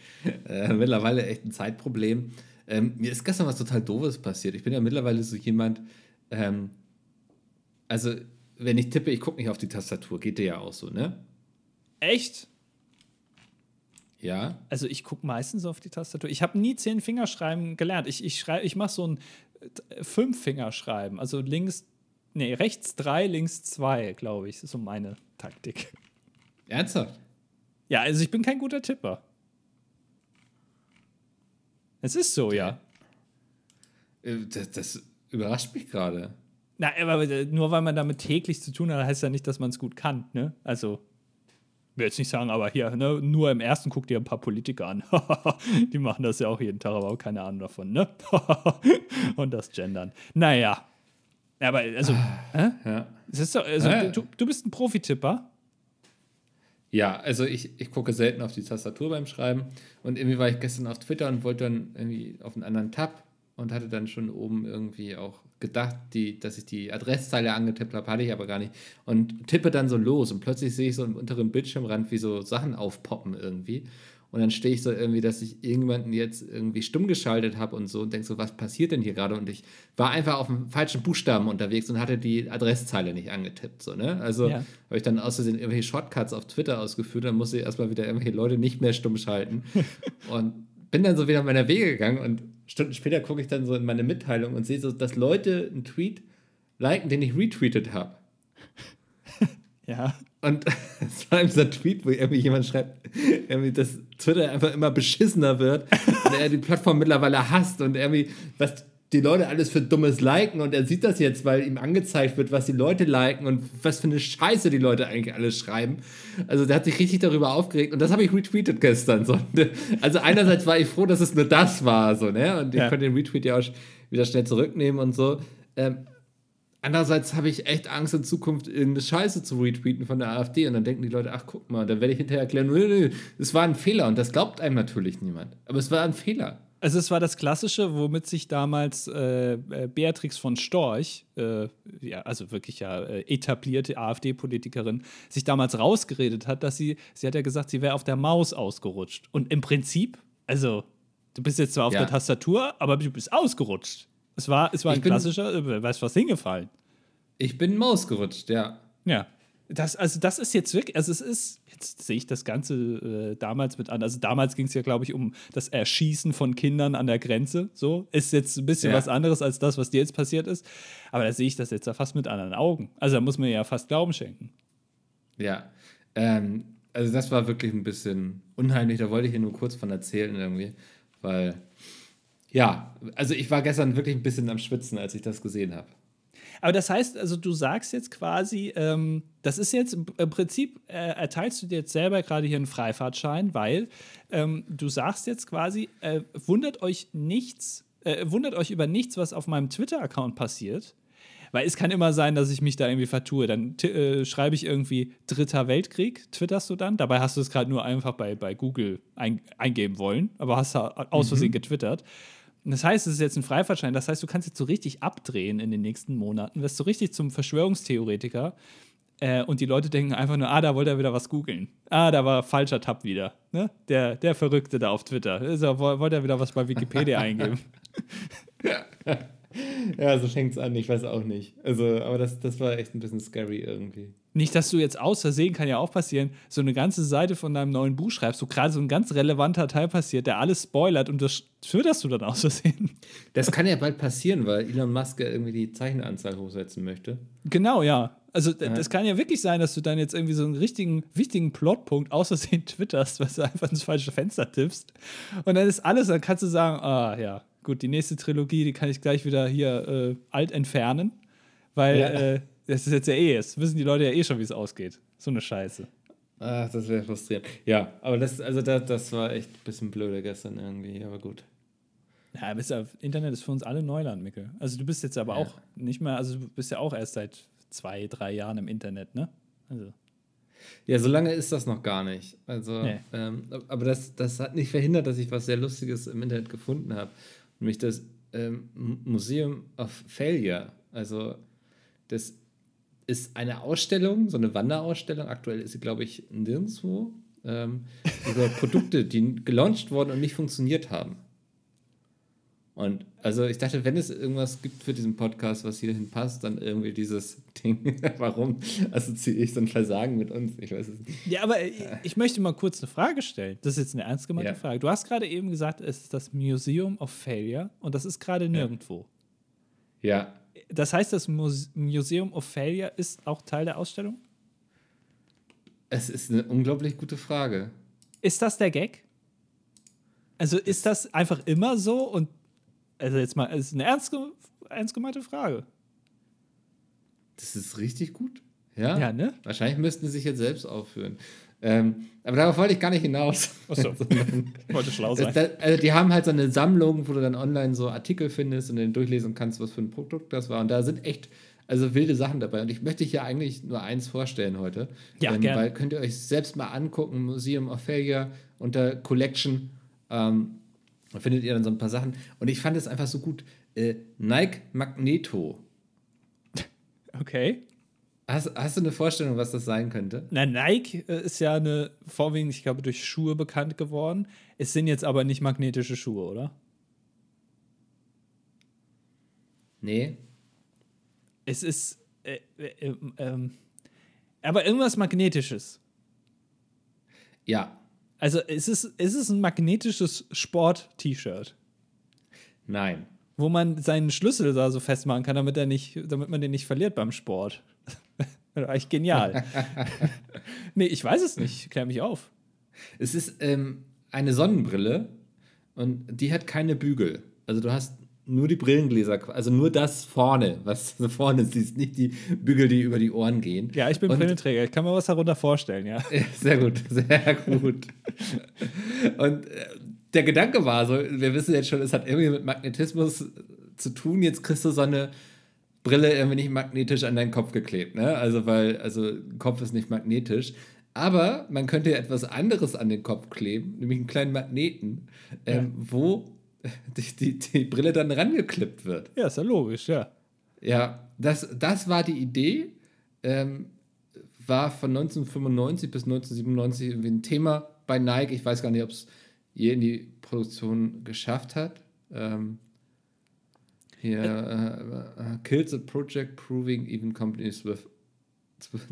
äh, mittlerweile echt ein Zeitproblem. Ähm, mir ist gestern was total Doofes passiert. Ich bin ja mittlerweile so jemand, ähm, also wenn ich tippe, ich gucke nicht auf die Tastatur, geht dir ja auch so, ne? Echt? Ja. Also ich gucke meistens auf die Tastatur. Ich habe nie zehn Fingerschreiben gelernt. Ich, ich, schrei- ich mache so ein äh, Fünf-Fingerschreiben. Also links, nee, rechts drei, links zwei, glaube ich. Das ist so meine Taktik. Ernsthaft? Ja, also ich bin kein guter Tipper. Es ist so, ja. Äh, Das, das überrascht mich gerade. Na, aber äh, nur weil man damit täglich zu tun hat, heißt ja nicht, dass man es gut kann, ne? Also, will jetzt nicht sagen, aber hier, ne, nur im ersten guckt ihr ein paar Politiker an. (laughs) Die machen das ja auch jeden Tag, aber auch keine Ahnung davon, ne? (laughs) Und das Gendern. Naja. Aber, also, hä? Ja. Doch, also, Ja. du, du bist ein Profitipper. Ja, also ich, ich gucke selten auf die Tastatur beim Schreiben und irgendwie war ich gestern auf Twitter und wollte dann irgendwie auf einen anderen Tab und hatte dann schon oben irgendwie auch gedacht, die, dass ich die Adresszeile angetippt habe, hatte ich aber gar nicht. Und tippe dann so los und plötzlich sehe ich so im unteren Bildschirmrand, wie so Sachen aufpoppen irgendwie. Und dann stehe ich so irgendwie, dass ich irgendjemanden jetzt irgendwie stumm geschaltet habe und so und denke so, was passiert denn hier gerade? Und ich war einfach auf dem falschen Buchstaben unterwegs und hatte die Adresszeile nicht angetippt. So, ne? Also Ja. habe ich dann aus Versehen irgendwelche Shortcuts auf Twitter ausgeführt, dann musste ich erstmal wieder irgendwelche Leute nicht mehr stumm schalten. (laughs) und bin dann so wieder meiner Wege gegangen und Stunden später gucke ich dann so in meine Mitteilung und sehe so, dass Leute einen Tweet liken, den ich retweetet habe. (laughs) Ja. Und (laughs) es war so ein Tweet, wo irgendwie jemand schreibt, irgendwie, dass Twitter einfach immer beschissener wird (laughs) und er die Plattform mittlerweile hasst und irgendwie, was die Leute alles für dummes liken und er sieht das jetzt, weil ihm angezeigt wird, was die Leute liken und was für eine Scheiße die Leute eigentlich alles schreiben. Also der hat sich richtig darüber aufgeregt und das habe ich retweetet gestern. So. Also einerseits war ich froh, dass es nur das war, so, ne? Und ich ja. konnte den Retweet ja auch wieder schnell zurücknehmen und so. Ähm, andererseits habe ich echt Angst, in Zukunft irgendeine Scheiße zu retweeten von der AfD und dann denken die Leute, ach guck mal, dann werde ich hinterher erklären, nö, nö, es war ein Fehler und das glaubt einem natürlich niemand. Aber es war ein Fehler. Also es war das Klassische, womit sich damals äh, äh, Beatrix von Storch, äh, ja, also wirklich ja äh, etablierte AfD-Politikerin, sich damals rausgeredet hat, dass sie, sie hat ja gesagt, sie wäre auf der Maus ausgerutscht. Und im Prinzip, also du bist jetzt zwar auf ja. der Tastatur, aber du bist ausgerutscht. Es war, es war ein klassischer, äh, weißt du was hingefallen? Ich bin Maus gerutscht, ja. Ja. Das, also das ist jetzt wirklich, also es ist, jetzt sehe ich das Ganze äh, damals mit an. Also damals ging es ja, glaube ich, um das Erschießen von Kindern an der Grenze. So ist jetzt ein bisschen ja. was anderes als das, was dir jetzt passiert ist. Aber da sehe ich das jetzt ja fast mit anderen Augen. Also da muss man ja fast Glauben schenken. Ja, ähm, also das war wirklich ein bisschen unheimlich. Da wollte ich hier nur kurz von erzählen irgendwie, weil ja, also ich war gestern wirklich ein bisschen am Schwitzen, als ich das gesehen habe. Aber das heißt, also du sagst jetzt quasi, ähm, das ist jetzt im Prinzip, äh, erteilst du dir jetzt selber gerade hier einen Freifahrtschein, weil ähm, du sagst jetzt quasi, äh, wundert euch nichts, äh, wundert euch über nichts, was auf meinem Twitter-Account passiert. Weil es kann immer sein, dass ich mich da irgendwie vertue. Dann äh, schreibe ich irgendwie Dritter Weltkrieg, twitterst du dann. Dabei hast du es gerade nur einfach bei, bei Google ein, eingeben wollen, aber hast aus Versehen mhm. getwittert. Das heißt, es ist jetzt ein Freifahrtschein. Das heißt, du kannst jetzt so richtig abdrehen in den nächsten Monaten, wirst so richtig zum Verschwörungstheoretiker. Äh, und die Leute denken einfach nur, ah, da wollte er wieder was googeln. Ah, da war falscher Tab wieder. Ne? Der, der Verrückte da auf Twitter. Also, wollte er wieder was bei Wikipedia eingeben. (laughs) (laughs) ja, so fängt es an, ich weiß auch nicht. Also, aber das, das war echt ein bisschen scary irgendwie. Nicht, dass du jetzt aus Versehen, kann ja auch passieren, so eine ganze Seite von deinem neuen Buch schreibst, wo gerade so ein ganz relevanter Teil passiert, der alles spoilert und das twitterst du dann aus Versehen. Das kann ja bald passieren, weil Elon Musk ja irgendwie die Zeichenanzahl hochsetzen möchte. Genau, ja. Also ja. das kann ja wirklich sein, dass du dann jetzt irgendwie so einen richtigen, wichtigen Plotpunkt aus Versehen (laughs) twitterst, weil du einfach ins falsche Fenster tippst. Und dann ist alles, dann kannst du sagen, ah ja, gut, die nächste Trilogie, die kann ich gleich wieder hier äh, alt entfernen, weil ja. äh, das ist jetzt ja eh, es wissen die Leute ja eh schon, wie es ausgeht. So eine Scheiße. Ach, das wäre frustrierend. Ja, aber das, also das, das war echt ein bisschen blöder gestern irgendwie, aber gut. Ja, bist ja, Internet ist für uns alle Neuland, Mickel. Also du bist jetzt aber ja. auch nicht mehr, also du bist ja auch erst seit zwei, drei Jahren im Internet, ne? Also. Ja, so lange ist das noch gar nicht. Also, nee. ähm, aber das, das hat nicht verhindert, dass ich was sehr Lustiges im Internet gefunden habe. Nämlich das ähm, Museum of Failure. Also, das ist eine Ausstellung, so eine Wanderausstellung. Aktuell ist sie, glaube ich, nirgendwo. Ähm, über Produkte, die (laughs) gelauncht wurden und nicht funktioniert haben. Und also ich dachte, wenn es irgendwas gibt für diesen Podcast, was hierhin passt, dann irgendwie dieses (laughs) Ding. Warum assoziiere ich so ein Versagen mit uns? Ich weiß es nicht. Ja, aber ich, ich möchte mal kurz eine Frage stellen. Das ist jetzt eine ernst gemeinte ja. Frage. Du hast gerade eben gesagt, es ist das Museum of Failure und das ist gerade nirgendwo. Ja. Das heißt, das Museum of Failure ist auch Teil der Ausstellung? Es ist eine unglaublich gute Frage. Ist das der Gag? Also ist das einfach immer so und also jetzt mal, es ist eine ernst, ernst gemeinte Frage. Das ist richtig gut. Ja, ja ne? Wahrscheinlich müssten sie sich jetzt selbst aufführen. Ähm, aber darauf wollte ich gar nicht hinaus. Achso, (laughs) wollte schlau sein. (laughs) Da, also die haben halt so eine Sammlung, wo du dann online so Artikel findest und dann durchlesen kannst, was für ein Produkt das war. Und da sind echt also wilde Sachen dabei. Und ich möchte hier eigentlich nur eins vorstellen heute. Ja, ähm, gerne. Weil könnt ihr euch selbst mal angucken, Museum of Failure unter Collection. Ähm, da findet ihr dann so ein paar Sachen. Und ich fand es einfach so gut. Äh, Nike Magneto. Okay. Hast, hast du eine Vorstellung, was das sein könnte? Na, Nike äh, ist ja eine, vorwiegend, ich glaube, durch Schuhe bekannt geworden. Es sind jetzt aber nicht magnetische Schuhe, oder? Nee. Es ist. Äh, äh, ähm, aber irgendwas Magnetisches. Ja. Also ist es, ist es ein magnetisches Sport-T-Shirt, Nein. wo man seinen Schlüssel da so festmachen kann, damit, er nicht, damit man den nicht verliert beim Sport. (laughs) Eigentlich genial. (laughs) nee, ich weiß es nicht. Klär mich auf. Es ist ähm, eine Sonnenbrille und die hat keine Bügel. Also du hast nur die Brillengläser, also nur das vorne, was du (laughs) vorne siehst, nicht die Bügel, die über die Ohren gehen. Ja, ich bin Und- Brillenträger. Ich kann mir was darunter vorstellen, ja. Ja, (laughs) Sehr gut, sehr gut. Und äh, der Gedanke war so, wir wissen jetzt schon, es hat irgendwie mit Magnetismus zu tun. Jetzt kriegst du so eine Brille irgendwie nicht magnetisch an deinen Kopf geklebt, ne? Also weil, also Kopf ist nicht magnetisch. Aber man könnte ja etwas anderes an den Kopf kleben, nämlich einen kleinen Magneten, ähm, wo (laughs) die, die, die Brille dann rangeklippt wird. Ja, ist ja logisch, ja. Ja, das, das war die Idee. Ähm, war von 1995 bis 1997 irgendwie ein Thema bei Nike. Ich weiß gar nicht, ob es je in die Produktion geschafft hat. Ähm, hier, äh, äh, kills the project, proving even companies with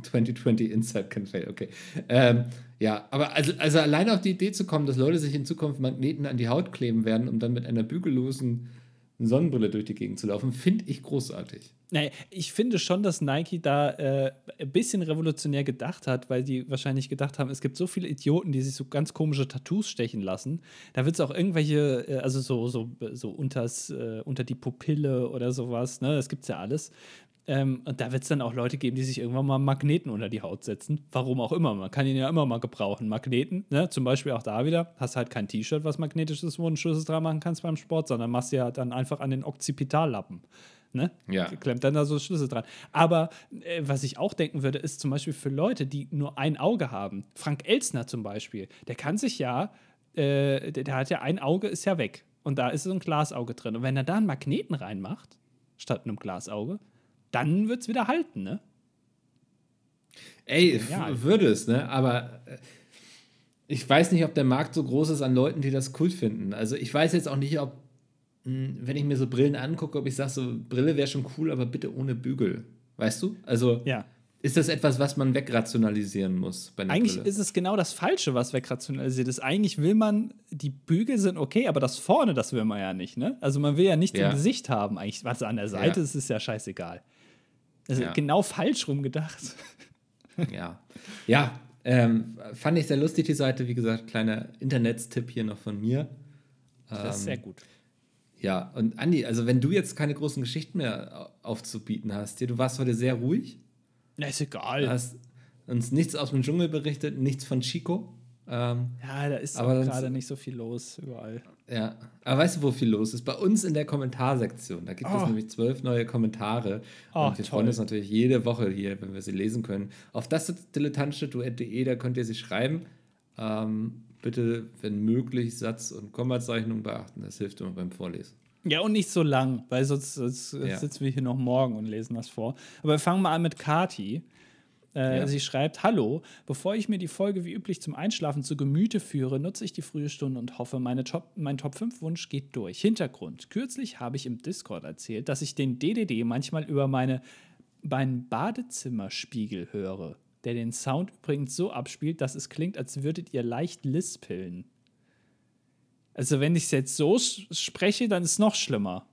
2020 Insight can fail. Okay. Ähm, ja, aber also, also allein auf die Idee zu kommen, dass Leute sich in Zukunft Magneten an die Haut kleben werden, um dann mit einer bügellosen Sonnenbrille durch die Gegend zu laufen, finde ich großartig. Nee, ich finde schon, dass Nike da äh, ein bisschen revolutionär gedacht hat, weil die wahrscheinlich gedacht haben, es gibt so viele Idioten, die sich so ganz komische Tattoos stechen lassen. Da wird es auch irgendwelche, äh, also so, so, so unters, äh, unter die Pupille oder sowas, ne? Das gibt's ja alles. Ähm, und da wird es dann auch Leute geben, die sich irgendwann mal Magneten unter die Haut setzen. Warum auch immer. Man kann ihn ja immer mal gebrauchen. Magneten, ne? zum Beispiel auch da wieder. Hast halt kein T-Shirt, was magnetisch ist, wo du einen Schlüssel dran machen kannst beim Sport, sondern machst ja dann einfach an den Occipitallappen. Ne? Ja. Klemmt dann da so Schlüssel dran. Aber äh, was ich auch denken würde, ist zum Beispiel für Leute, die nur ein Auge haben. Frank Elsner zum Beispiel, der kann sich ja, äh, der, der hat ja ein Auge, ist ja weg. Und da ist so ein Glasauge drin. Und wenn er da einen Magneten reinmacht, statt einem Glasauge, dann wird es wieder halten, ne? Ey, würde es, ne? Aber äh, ich weiß nicht, ob der Markt so groß ist an Leuten, die das cool finden. Also ich weiß jetzt auch nicht, ob, mh, wenn ich mir so Brillen angucke, ob ich sage, so Brille wäre schon cool, aber bitte ohne Bügel. Weißt du? Also Ja. ist das etwas, was man wegrationalisieren muss Eigentlich Brille? ist es genau das Falsche, was wegrationalisiert ist. Eigentlich will man, die Bügel sind okay, aber das vorne, das will man ja nicht, ne? Also man will ja nichts Ja. im Gesicht haben. Eigentlich, was an der Seite Ja. ist, ist ja scheißegal. Also Ja. genau falsch rumgedacht. (laughs) Ja. Ja, ähm, fand ich sehr lustig, die Seite. Wie gesagt, kleiner Internetstipp hier noch von mir. Das ist Ähm, sehr gut. Ja, und Andi, also wenn du jetzt keine großen Geschichten mehr au- aufzubieten hast, hier, du warst heute sehr ruhig, Na, ist du egal. hast uns nichts aus dem Dschungel berichtet, nichts von Chico. Ähm, Ja, da ist Aber gerade nicht so viel los überall. ja, aber weißt du, wo viel los ist? Bei uns in der Kommentarsektion. Da gibt es Oh. nämlich zwölf neue Kommentare. Oh, und wir toll. freuen uns natürlich jede Woche hier, wenn wir sie lesen können. Auf das dilettantische Duett.de, da könnt ihr sie schreiben. Ähm, bitte, wenn möglich, Satz- und Kommazeichnung beachten. Das hilft immer beim Vorlesen. Ja, und nicht so lang, weil sonst, sonst Ja. sitzen wir hier noch morgen und lesen das vor. Aber wir fangen mal an mit Kati. Äh, Ja. Sie schreibt: Hallo, bevor ich mir die Folge wie üblich zum Einschlafen zu Gemüte führe, nutze ich die frühe Stunde und hoffe, meine Top, mein Top-5-Wunsch geht durch. Hintergrund: Kürzlich habe ich im Discord erzählt, dass ich den DDD manchmal über meine, meinen Badezimmerspiegel höre, der den Sound übrigens so abspielt, dass es klingt, als würdet ihr leicht lispeln. Also, wenn ich es jetzt so spreche, dann ist es noch schlimmer.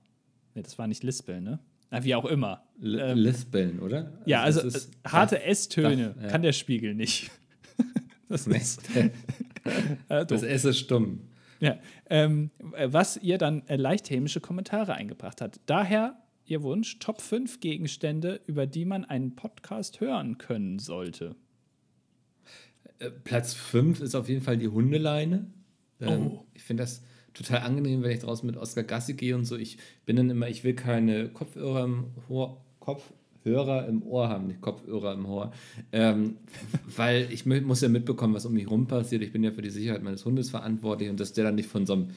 Ne, das war nicht lispeln, ne? Na, wie auch immer. L Ähm, Lispeln, oder? Ja, also äh, ist- harte darf- S-Töne ja. kann der Spiegel nicht. (laughs) das ist (laughs) äh, das. S ist stumm. Ja, ähm, äh, was ihr dann äh, leicht hämische Kommentare eingebracht hat. Daher ihr Wunsch, Top 5 Gegenstände, über die man einen Podcast hören können sollte. Äh, Platz 5 ist auf jeden Fall die Hundeleine. Ähm, Oh. Ich finde das total angenehm, wenn ich draußen mit Oskar Gassi gehe und so. Ich bin dann immer, ich will keine Kopfhörer im Ohr, Kopfhörer im Ohr haben, nicht Kopfhörer im Ohr. Ähm, (laughs) weil ich muss ja mitbekommen, was um mich rum passiert. Ich bin ja für die Sicherheit meines Hundes verantwortlich und dass der dann nicht von so einem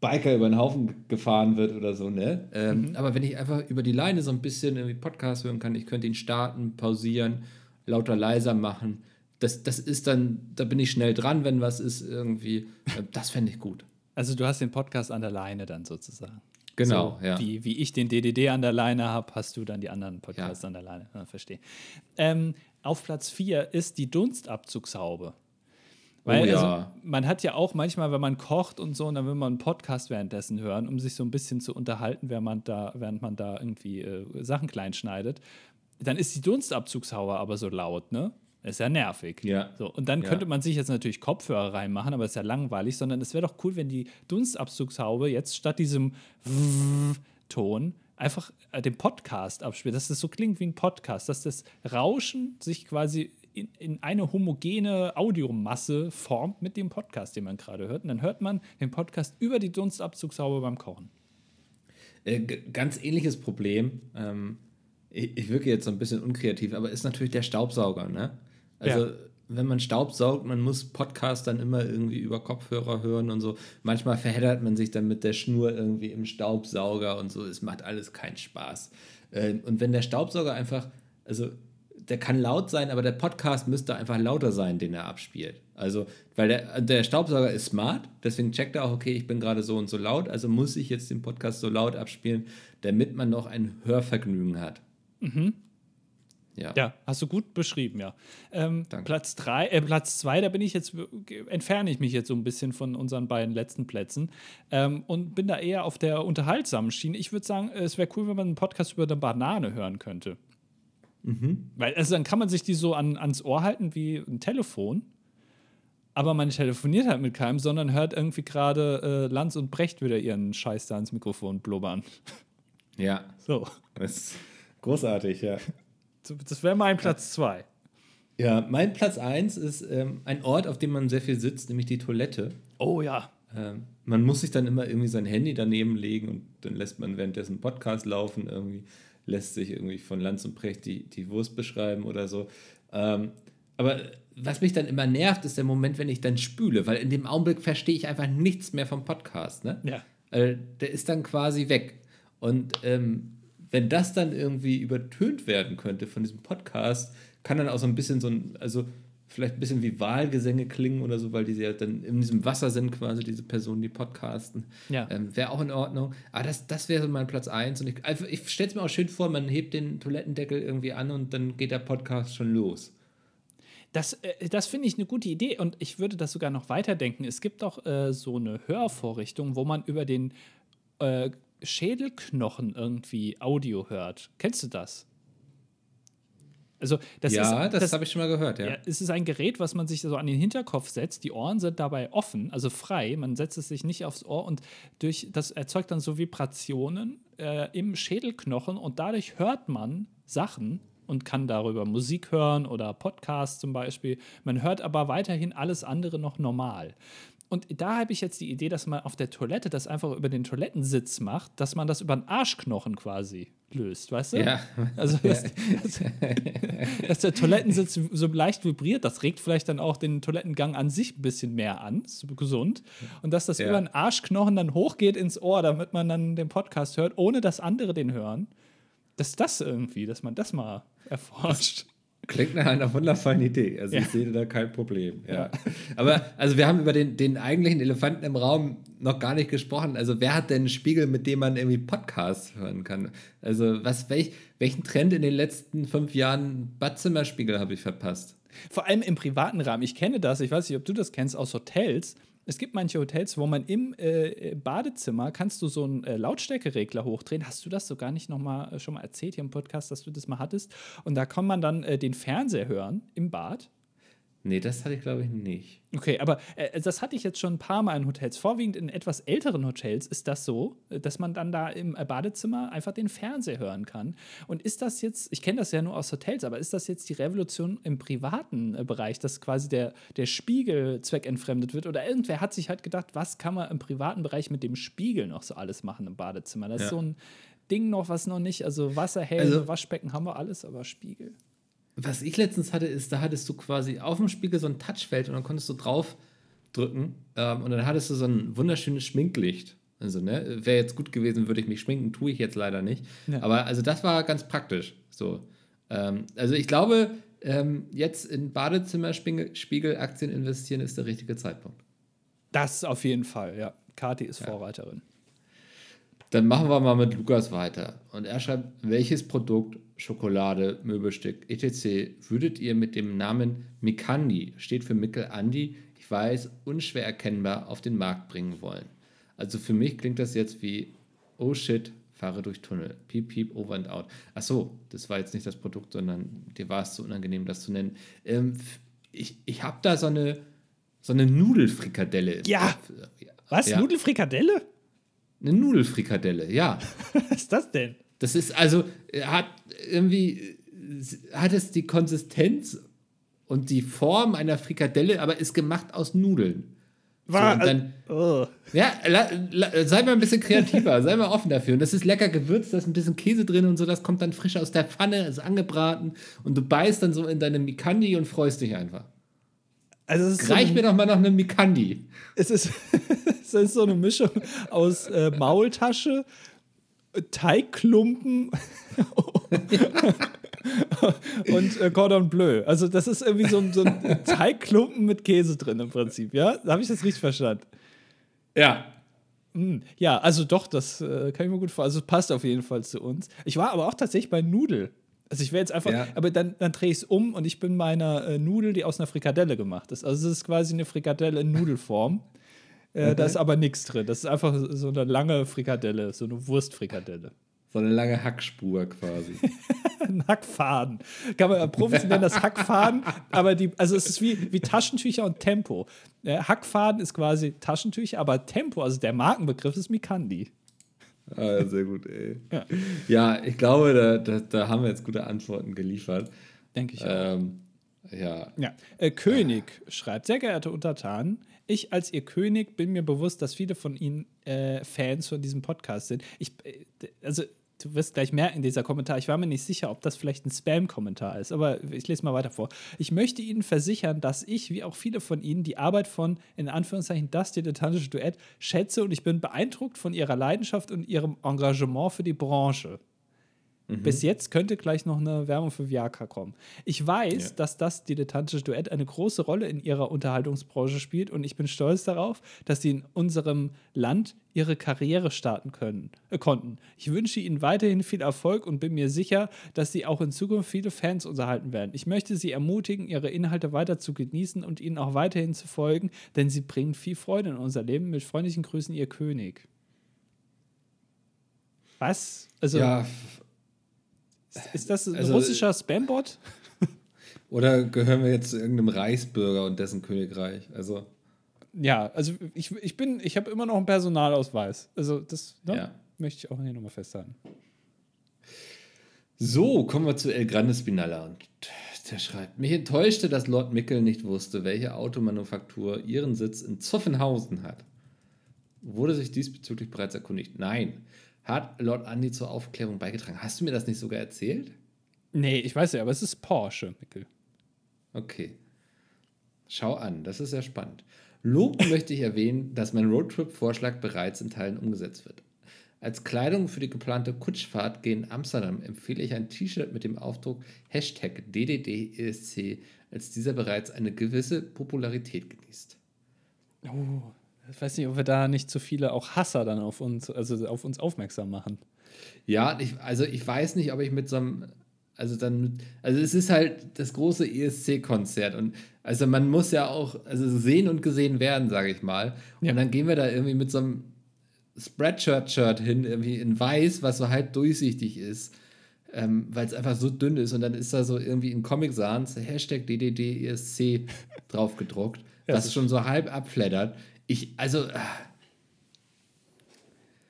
Biker über den Haufen ge- gefahren wird oder so, ne? Ähm, Aber wenn ich einfach über die Leine so ein bisschen irgendwie Podcast hören kann, ich könnte ihn starten, pausieren, lauter leiser machen. Das, das ist dann, da bin ich schnell dran, wenn was ist irgendwie. (laughs) Das fände ich gut. Also du hast den Podcast an der Leine dann sozusagen. Genau, so, ja. Wie, wie ich den DDD an der Leine habe, hast du dann die anderen Podcasts Ja. an der Leine. Ja, verstehe. Ähm, auf Platz 4 ist die Dunstabzugshaube. Weil Oh ja. also, man hat ja auch manchmal, wenn man kocht und so, und dann will man einen Podcast währenddessen hören, um sich so ein bisschen zu unterhalten, während man da, während man da irgendwie äh, Sachen klein schneidet. Dann ist die Dunstabzugshaube aber so laut, ne? Ist ja nervig. Ja. So, und dann Ja. könnte man sich jetzt natürlich Kopfhörer reinmachen, aber ist ja langweilig, sondern es wäre doch cool, wenn die Dunstabzugshaube jetzt statt diesem Ton einfach äh, den Podcast abspielt, dass das so klingt wie ein Podcast, dass das Rauschen sich quasi in, in eine homogene Audiomasse formt mit dem Podcast, den man gerade hört. Und dann hört man den Podcast über die Dunstabzugshaube beim Kochen. Äh, ganz ähnliches Problem. Ähm, ich, ich wirke jetzt so ein bisschen unkreativ, aber ist natürlich der Staubsauger, ne? Also, Ja. wenn man Staub saugt, man muss Podcast dann immer irgendwie über Kopfhörer hören und so. Manchmal verheddert man sich dann mit der Schnur irgendwie im Staubsauger und so. Es macht alles keinen Spaß. Ähm, und wenn der Staubsauger einfach, also der kann laut sein, aber der Podcast müsste einfach lauter sein, den er abspielt. Also, weil der, der Staubsauger ist smart, deswegen checkt er auch, okay, ich bin gerade so und so laut, also muss ich jetzt den Podcast so laut abspielen, damit man noch ein Hörvergnügen hat. Ja. Ja, hast du gut beschrieben, ja. Ähm, Danke. Platz drei, äh, Platz zwei, da bin ich jetzt, entferne ich mich jetzt so ein bisschen von unseren beiden letzten Plätzen ähm, und bin da eher auf der unterhaltsamen Schiene. Ich würde sagen, es wäre cool, wenn man einen Podcast über eine Banane hören könnte. Weil, also dann kann man sich die so an, ans Ohr halten wie ein Telefon, aber man telefoniert halt mit keinem, sondern hört irgendwie gerade äh, Lanz und Brecht wieder ihren Scheiß da ins Mikrofon blubbern. ja, So, das ist großartig, ja. Das wäre mein Platz zwei. Ja, mein Platz 1 ist ähm, ein Ort, auf dem man sehr viel sitzt, nämlich die Toilette. Oh ja. Ähm, man muss sich dann immer irgendwie sein Handy daneben legen und dann lässt man währenddessen einen Podcast laufen, irgendwie lässt sich irgendwie von Lanz und Precht die, die Wurst beschreiben oder so. Ähm, aber was mich dann immer nervt, ist der Moment, wenn ich dann spüle, weil in dem Augenblick verstehe ich einfach nichts mehr vom Podcast. Ne? Ja. Äh, der ist dann quasi weg. Und ähm, wenn das dann irgendwie übertönt werden könnte von diesem Podcast, kann dann auch so ein bisschen so ein, also vielleicht ein bisschen wie Wahlgesänge klingen oder so, weil die ja dann in diesem Wasser sind, quasi diese Personen, die podcasten. Ja. Ähm, wäre auch in Ordnung. Aber das, das wäre so mein Platz 1. Und ich, also ich stelle es mir auch schön vor, man hebt den Toilettendeckel irgendwie an und dann geht der Podcast schon los. Das, äh, das finde ich eine gute Idee und ich würde das sogar noch weiterdenken. Es gibt doch äh, so eine Hörvorrichtung, wo man über den äh, Schädelknochen irgendwie Audio hört. Kennst du das? Also, das ja, ist, das, habe ich schon mal gehört, ja. ja, es ist ein Gerät, was man sich so an den Hinterkopf setzt. Die Ohren sind dabei offen, also frei. Man setzt es sich nicht aufs Ohr und durch das erzeugt dann so Vibrationen äh, im Schädelknochen und dadurch hört man Sachen und kann darüber Musik hören oder Podcasts zum Beispiel. Man hört aber weiterhin alles andere noch normal. Und da habe ich jetzt die Idee, dass man auf der Toilette das einfach über den Toilettensitz macht, dass man das über den Arschknochen quasi löst, weißt du? Ja. Also, dass, dass, (laughs) dass der Toilettensitz so leicht vibriert, das regt vielleicht dann auch den Toilettengang an sich ein bisschen mehr an, ist gesund. Und dass das Ja. über den Arschknochen dann hochgeht ins Ohr, damit man dann den Podcast hört, ohne dass andere den hören. Dass das irgendwie, dass man das mal erforscht. Klingt nach einer wundervollen Idee. Also Ja. ich sehe da kein Problem. Ja. Aber also wir haben über den, den eigentlichen Elefanten im Raum noch gar nicht gesprochen. Also wer hat denn einen Spiegel, mit dem man irgendwie Podcasts hören kann? Also was, welch, welchen Trend in den letzten fünf Jahren Badzimmerspiegel habe ich verpasst? Vor allem im privaten Rahmen. Ich kenne das, ich weiß nicht, ob du das kennst, aus Hotels. Es gibt manche Hotels, wo man im äh, Badezimmer kannst du so einen äh, Lautstärkeregler hochdrehen. Hast du das so gar nicht noch mal äh, schon mal erzählt hier im Podcast, dass du das mal hattest? Und da kann man dann äh, den Fernseher hören im Bad. Nee, das hatte ich glaube ich nicht. Okay, aber äh, das hatte ich jetzt schon ein paar Mal in Hotels. Vorwiegend in etwas älteren Hotels ist das so, äh, dass man dann da im äh, Badezimmer einfach den Fernseher hören kann. Und ist das jetzt, ich kenne das ja nur aus Hotels, aber ist das jetzt die Revolution im privaten äh, Bereich, dass quasi der, der Spiegel zweckentfremdet wird? Oder irgendwer hat sich halt gedacht, was kann man im privaten Bereich mit dem Spiegel noch so alles machen im Badezimmer? Das ist Ja. so ein Ding noch, was noch nicht, also Wasserhähne, Also- Waschbecken haben wir alles, aber Spiegel. Was ich letztens hatte, ist, da hattest du quasi auf dem Spiegel so ein Touchfeld und dann konntest du drauf drücken ähm, und dann hattest du so ein wunderschönes Schminklicht. Also, ne, wäre jetzt gut gewesen, würde ich mich schminken, tue ich jetzt leider nicht. Ja. Aber also das war ganz praktisch. So. Ähm, also ich glaube, ähm, jetzt in Badezimmerspiegelaktien investieren ist der richtige Zeitpunkt. Das auf jeden Fall, ja. Kati ist Vorreiterin. Dann machen wir mal mit Lukas weiter. Und er schreibt, welches Produkt, Schokolade, Möbelstück, etc. würdet ihr mit dem Namen Mikandi, steht für Mikkel Andi, ich weiß, unschwer erkennbar auf den Markt bringen wollen? Also für mich klingt das jetzt wie, oh shit, fahre durch Tunnel. Piep, piep, over and out. Ach so, das war jetzt nicht das Produkt, sondern dir war es zu unangenehm, das zu nennen. Ähm, ich ich habe da so eine, so eine Nudelfrikadelle. Ja. Kopf. Was? Ja. Nudelfrikadelle? Eine Nudelfrikadelle, ja. (laughs) Was ist das denn? Das ist also, hat irgendwie, hat es die Konsistenz und die Form einer Frikadelle, aber ist gemacht aus Nudeln. War, und dann- oh. Ja, la, la, sei mal ein bisschen kreativer, sei mal offen dafür. Und das ist lecker gewürzt, da ist ein bisschen Käse drin und so, das kommt dann frisch aus der Pfanne, ist angebraten und du beißt dann so in deine Mikandi und freust dich einfach. Also so Reich eine, mir doch mal noch eine Mikandi. es, ist, (laughs) es ist so eine Mischung aus äh, Maultasche, Teigklumpen (laughs) und äh, Cordon Bleu. Also das ist irgendwie so ein, so ein Teigklumpen mit Käse drin im Prinzip, ja? Habe ich das richtig verstanden? Ja. Hm, Ja, also doch, das äh, kann ich mir gut vorstellen. Also es passt auf jeden Fall zu uns. Ich war aber auch tatsächlich bei Nudel. Also ich wäre jetzt einfach, Ja. aber dann, dann drehe ich es um und ich bin bei einer äh, Nudel, die aus einer Frikadelle gemacht ist. Also es ist quasi eine Frikadelle in Nudelform. (laughs) Äh, Da ist aber nichts drin. Das ist einfach so eine lange Frikadelle, so eine Wurstfrikadelle. So eine lange Hackspur quasi. (laughs) Ein Hackfaden. Kann man Profis nennen das Hackfaden, (laughs) aber die, also es ist wie, wie Taschentücher und Tempo. Äh, Hackfaden ist quasi Taschentücher, aber Tempo, also der Markenbegriff ist Mikandi. Ah, ja, sehr gut, ey. Ja. Ja, ich glaube, da, da, da haben wir jetzt gute Antworten geliefert. Denke ich auch. Ähm, ja. Ja. Äh, König schreibt, sehr geehrte Untertanen, ich als Ihr König bin mir bewusst, dass viele von Ihnen äh, Fans von diesem Podcast sind. Ich, äh, also, du wirst gleich merken, dieser Kommentar, ich war mir nicht sicher, ob das vielleicht ein Spam-Kommentar ist, aber ich lese mal weiter vor. Ich möchte Ihnen versichern, dass ich, wie auch viele von Ihnen, die Arbeit von, in Anführungszeichen, das dilettantische Duett schätze und ich bin beeindruckt von Ihrer Leidenschaft und Ihrem Engagement für die Branche. Bis jetzt könnte gleich noch eine Werbung für Viagra kommen. Ich weiß, Ja. dass das dilettantische Duett eine große Rolle in ihrer Unterhaltungsbranche spielt und ich bin stolz darauf, dass sie in unserem Land ihre Karriere starten können, äh, konnten. Ich wünsche ihnen weiterhin viel Erfolg und bin mir sicher, dass sie auch in Zukunft viele Fans unterhalten werden. Ich möchte sie ermutigen, ihre Inhalte weiter zu genießen und ihnen auch weiterhin zu folgen, denn sie bringen viel Freude in unser Leben. Mit freundlichen Grüßen, ihr König. Was? Also, ja, ist das ein also, russischer Spambot? (laughs) oder gehören wir jetzt zu irgendeinem Reichsbürger und dessen Königreich? Also, Ja, also ich, ich bin, ich habe immer noch einen Personalausweis. Also das ne, Ja. möchte ich auch hier nochmal festhalten. So, kommen wir zu El Grande Spinalla. Und der schreibt: Mich enttäuschte, dass Lord Mickel nicht wusste, welche Automanufaktur ihren Sitz in Zoffenhausen hat. Wurde sich diesbezüglich bereits erkundigt? Nein. Hat Lord Andy zur Aufklärung beigetragen? Hast du mir das nicht sogar erzählt? Nee, ich weiß ja, aber es ist Porsche, Mickel. Okay. Schau an, das ist ja spannend. Loben (laughs) möchte ich erwähnen, dass mein Roadtrip-Vorschlag bereits in Teilen umgesetzt wird. Als Kleidung für die geplante Kutschfahrt gegen Amsterdam empfehle ich ein T-Shirt mit dem Aufdruck Hashtag DDDESC, als dieser bereits eine gewisse Popularität genießt. Oh, ich weiß nicht, ob wir da nicht zu viele auch Hasser dann auf uns, also auf uns aufmerksam machen. Ja, ich, also ich weiß nicht, ob ich mit so einem, also dann, also es ist halt das große ESC-Konzert und also man muss ja auch, also sehen und gesehen werden, sage ich mal. Und Ja. dann gehen wir da irgendwie mit so einem Spreadshirt-Shirt hin, irgendwie in weiß, was so halb durchsichtig ist, ähm, weil es einfach so dünn ist und dann ist da so irgendwie in Comic Sans Hashtag DDDESC drauf gedruckt, Ja, was das schon so halb abflattert. Ich, also, ah,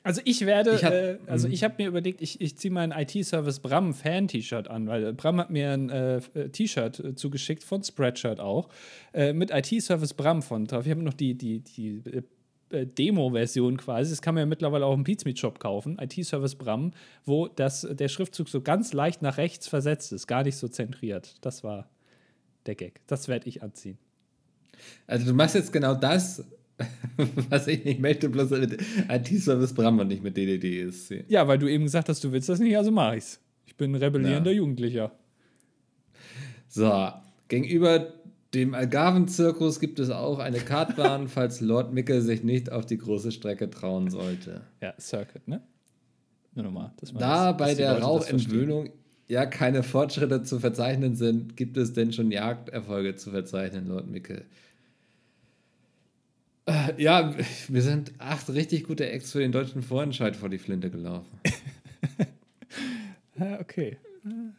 Also ich werde, Ich hab- äh, also Mhm. ich habe mir überlegt, ich, ich ziehe mein IT-Service Bram Fan-T-Shirt an, weil Bram hat mir ein äh, äh, T-Shirt äh, zugeschickt von Spreadshirt auch, äh, mit IT-Service Bram von drauf. Ich habe noch die, die, die äh, äh, Demo-Version quasi. Das kann man ja mittlerweile auch im Pizmeet Shop kaufen. IT-Service Bram, wo das, der Schriftzug so ganz leicht nach rechts versetzt ist, gar nicht so zentriert. Das war der Gag. Das werde ich anziehen. Also du machst jetzt genau das, (laughs) was ich nicht möchte, bloß IT-Service Bram und nicht mit DDDSC. Ja, weil du eben gesagt hast, du willst das nicht, also mach ich's. Ich bin ein rebellierender Ja. Jugendlicher. So, gegenüber dem Algarven-Zirkus gibt es auch eine Kartbahn, (laughs) falls Lord Mickel sich nicht auf die große Strecke trauen sollte. Ja, Circuit, ne? Nur nochmal. dass man Da das- bei der. Rauchentwöhnung ja keine Fortschritte zu verzeichnen sind, gibt es denn schon Jagderfolge zu verzeichnen, Lord Mickel? Äh, Ja, (laughs) wir sind acht richtig gute Acts für den deutschen Vorentscheid vor die Flinte gelaufen. (laughs) Ja, okay.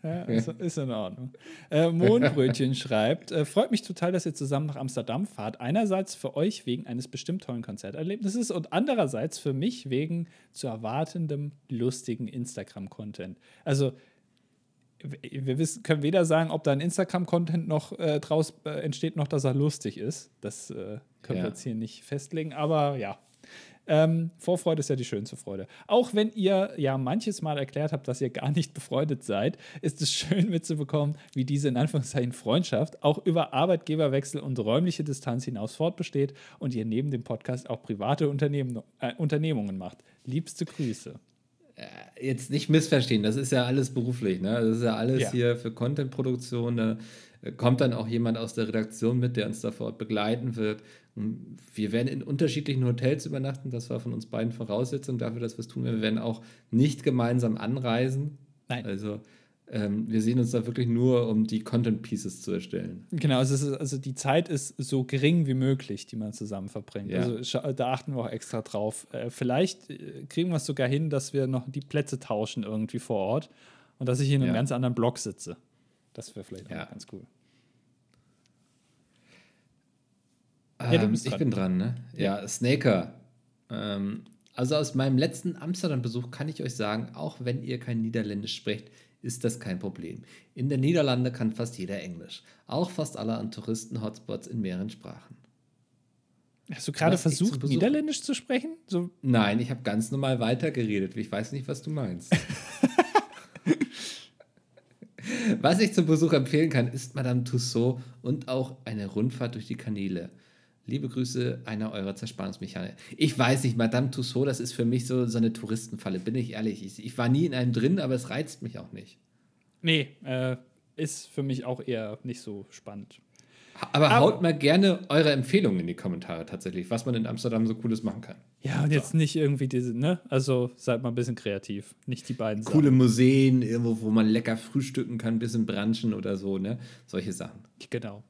Ja, ist, ist in Ordnung. Äh, Mondbrötchen (laughs) schreibt: äh, Freut mich total, dass ihr zusammen nach Amsterdam fahrt. Einerseits für euch wegen eines bestimmt tollen Konzerterlebnisses und andererseits für mich wegen zu erwartendem lustigen Instagram-Content. Also, wir wissen, können weder sagen, ob da ein Instagram-Content noch äh, draus äh, entsteht, noch dass er lustig ist. Das äh, können Ja. wir jetzt hier nicht festlegen, aber ja. Ähm, Vorfreude ist ja die schönste Freude. Auch wenn ihr ja manches Mal erklärt habt, dass ihr gar nicht befreundet seid, ist es schön mitzubekommen, wie diese in Anführungszeichen Freundschaft auch über Arbeitgeberwechsel und räumliche Distanz hinaus fortbesteht und ihr neben dem Podcast auch private Unternehmen, äh, Unternehmungen macht. Liebste Grüße. Jetzt nicht missverstehen, das ist ja alles beruflich, ne? Das ist ja alles Ja. hier für Contentproduktion. Da äh, kommt dann auch jemand aus der Redaktion mit, der uns da vor Ort begleiten wird. Und Wir werden in unterschiedlichen Hotels übernachten. Das war von uns beiden Voraussetzung dafür, dass wir es tun. Wir werden auch nicht gemeinsam anreisen. Nein. Also ähm, wir sehen uns da wirklich nur, um die Content Pieces zu erstellen. Genau, es ist, also die Zeit ist so gering wie möglich, die man zusammen verbringt. Ja. Also da achten wir auch extra drauf. Äh, vielleicht äh, kriegen wir es sogar hin, dass wir noch die Plätze tauschen irgendwie vor Ort und dass ich in einem Ja. ganz anderen Block sitze. Das wäre vielleicht auch Ja. ganz cool. Ja, Ähm, bist ich dran. bin dran, ne? Ja, Snaker. Ähm, also aus meinem letzten Amsterdam-Besuch kann ich euch sagen, auch wenn ihr kein Niederländisch sprecht, ist das kein Problem. In der Niederlande kann fast jeder Englisch. Auch fast alle an Touristen-Hotspots in mehreren Sprachen. Hast du gerade versucht, Niederländisch zu sprechen? So, Nein, ich habe ganz normal weitergeredet. Ich weiß nicht, was du meinst. (laughs) was ich zum Besuch empfehlen kann, ist Madame Tussaud und auch eine Rundfahrt durch die Kanäle. Liebe Grüße, einer eurer Zerspannungsmechaniker. Ich weiß nicht, Madame Tussaud, das ist für mich so, so eine Touristenfalle, bin ich ehrlich. Ich, ich war nie in einem drin, aber es reizt mich auch nicht. nee, äh, ist für mich auch eher nicht so spannend. Aber, Aber- haut mal gerne eure Empfehlungen in die Kommentare tatsächlich, was man in Amsterdam so Cooles machen kann. Ja, und jetzt nicht irgendwie diese, ne? Also seid mal ein bisschen kreativ. Nicht die beiden Coole Museen, irgendwo, wo man lecker frühstücken kann, bisschen branchen oder so, ne? Solche Sachen. Genau.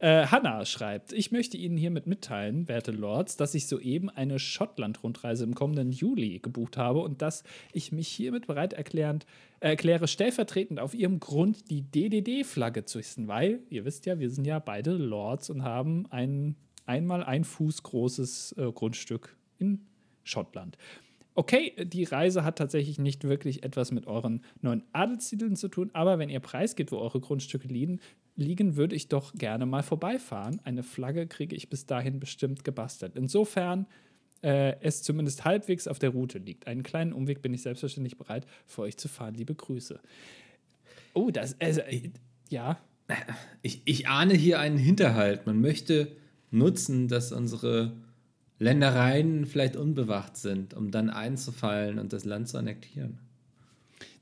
Äh, Hanna schreibt, ich möchte Ihnen hiermit mitteilen, werte Lords, dass ich soeben eine Schottland-Rundreise im kommenden Juli gebucht habe und dass ich mich hiermit bereit erklärend, äh, erkläre, stellvertretend auf Ihrem Grund die DDD-Flagge zu hissen, weil, ihr wisst ja, wir sind ja beide Lords und haben ein einmal ein Fuß großes äh, Grundstück in Schottland. Okay, die Reise hat tatsächlich nicht wirklich etwas mit euren neuen Adelstiteln zu tun, aber wenn ihr preisgebt, wo eure Grundstücke liegen, liegen, würde ich doch gerne mal vorbeifahren. Eine Flagge kriege ich bis dahin bestimmt gebastelt. Insofern äh, es zumindest halbwegs auf der Route liegt. Einen kleinen Umweg bin ich selbstverständlich bereit, für euch zu fahren. Liebe Grüße. Oh, das, also, äh, ja, Ich, ich ahne hier einen Hinterhalt. Man möchte nutzen, dass unsere Ländereien vielleicht unbewacht sind, um dann einzufallen und das Land zu annektieren.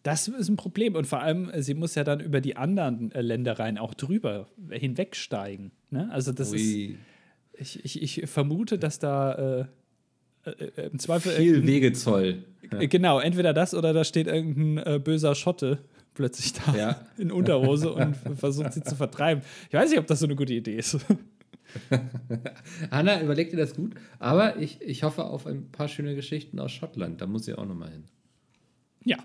Das ist ein Problem. Und vor allem, äh, sie muss ja dann über die anderen äh, Ländereien auch drüber hinwegsteigen. Ne? Also, das ist. Ui. Ich, ich, ich vermute, dass da äh, äh, im Zweifel. Viel Wegezoll. Äh, Genau, entweder das oder da steht irgendein äh, böser Schotte plötzlich da Ja. (laughs) in Unterhose und versucht sie zu vertreiben. Ich weiß nicht, ob das so eine gute Idee ist. (laughs) Hanna, überleg dir das gut. Aber ich, ich hoffe auf ein paar schöne Geschichten aus Schottland. Da muss ich auch nochmal hin. ja.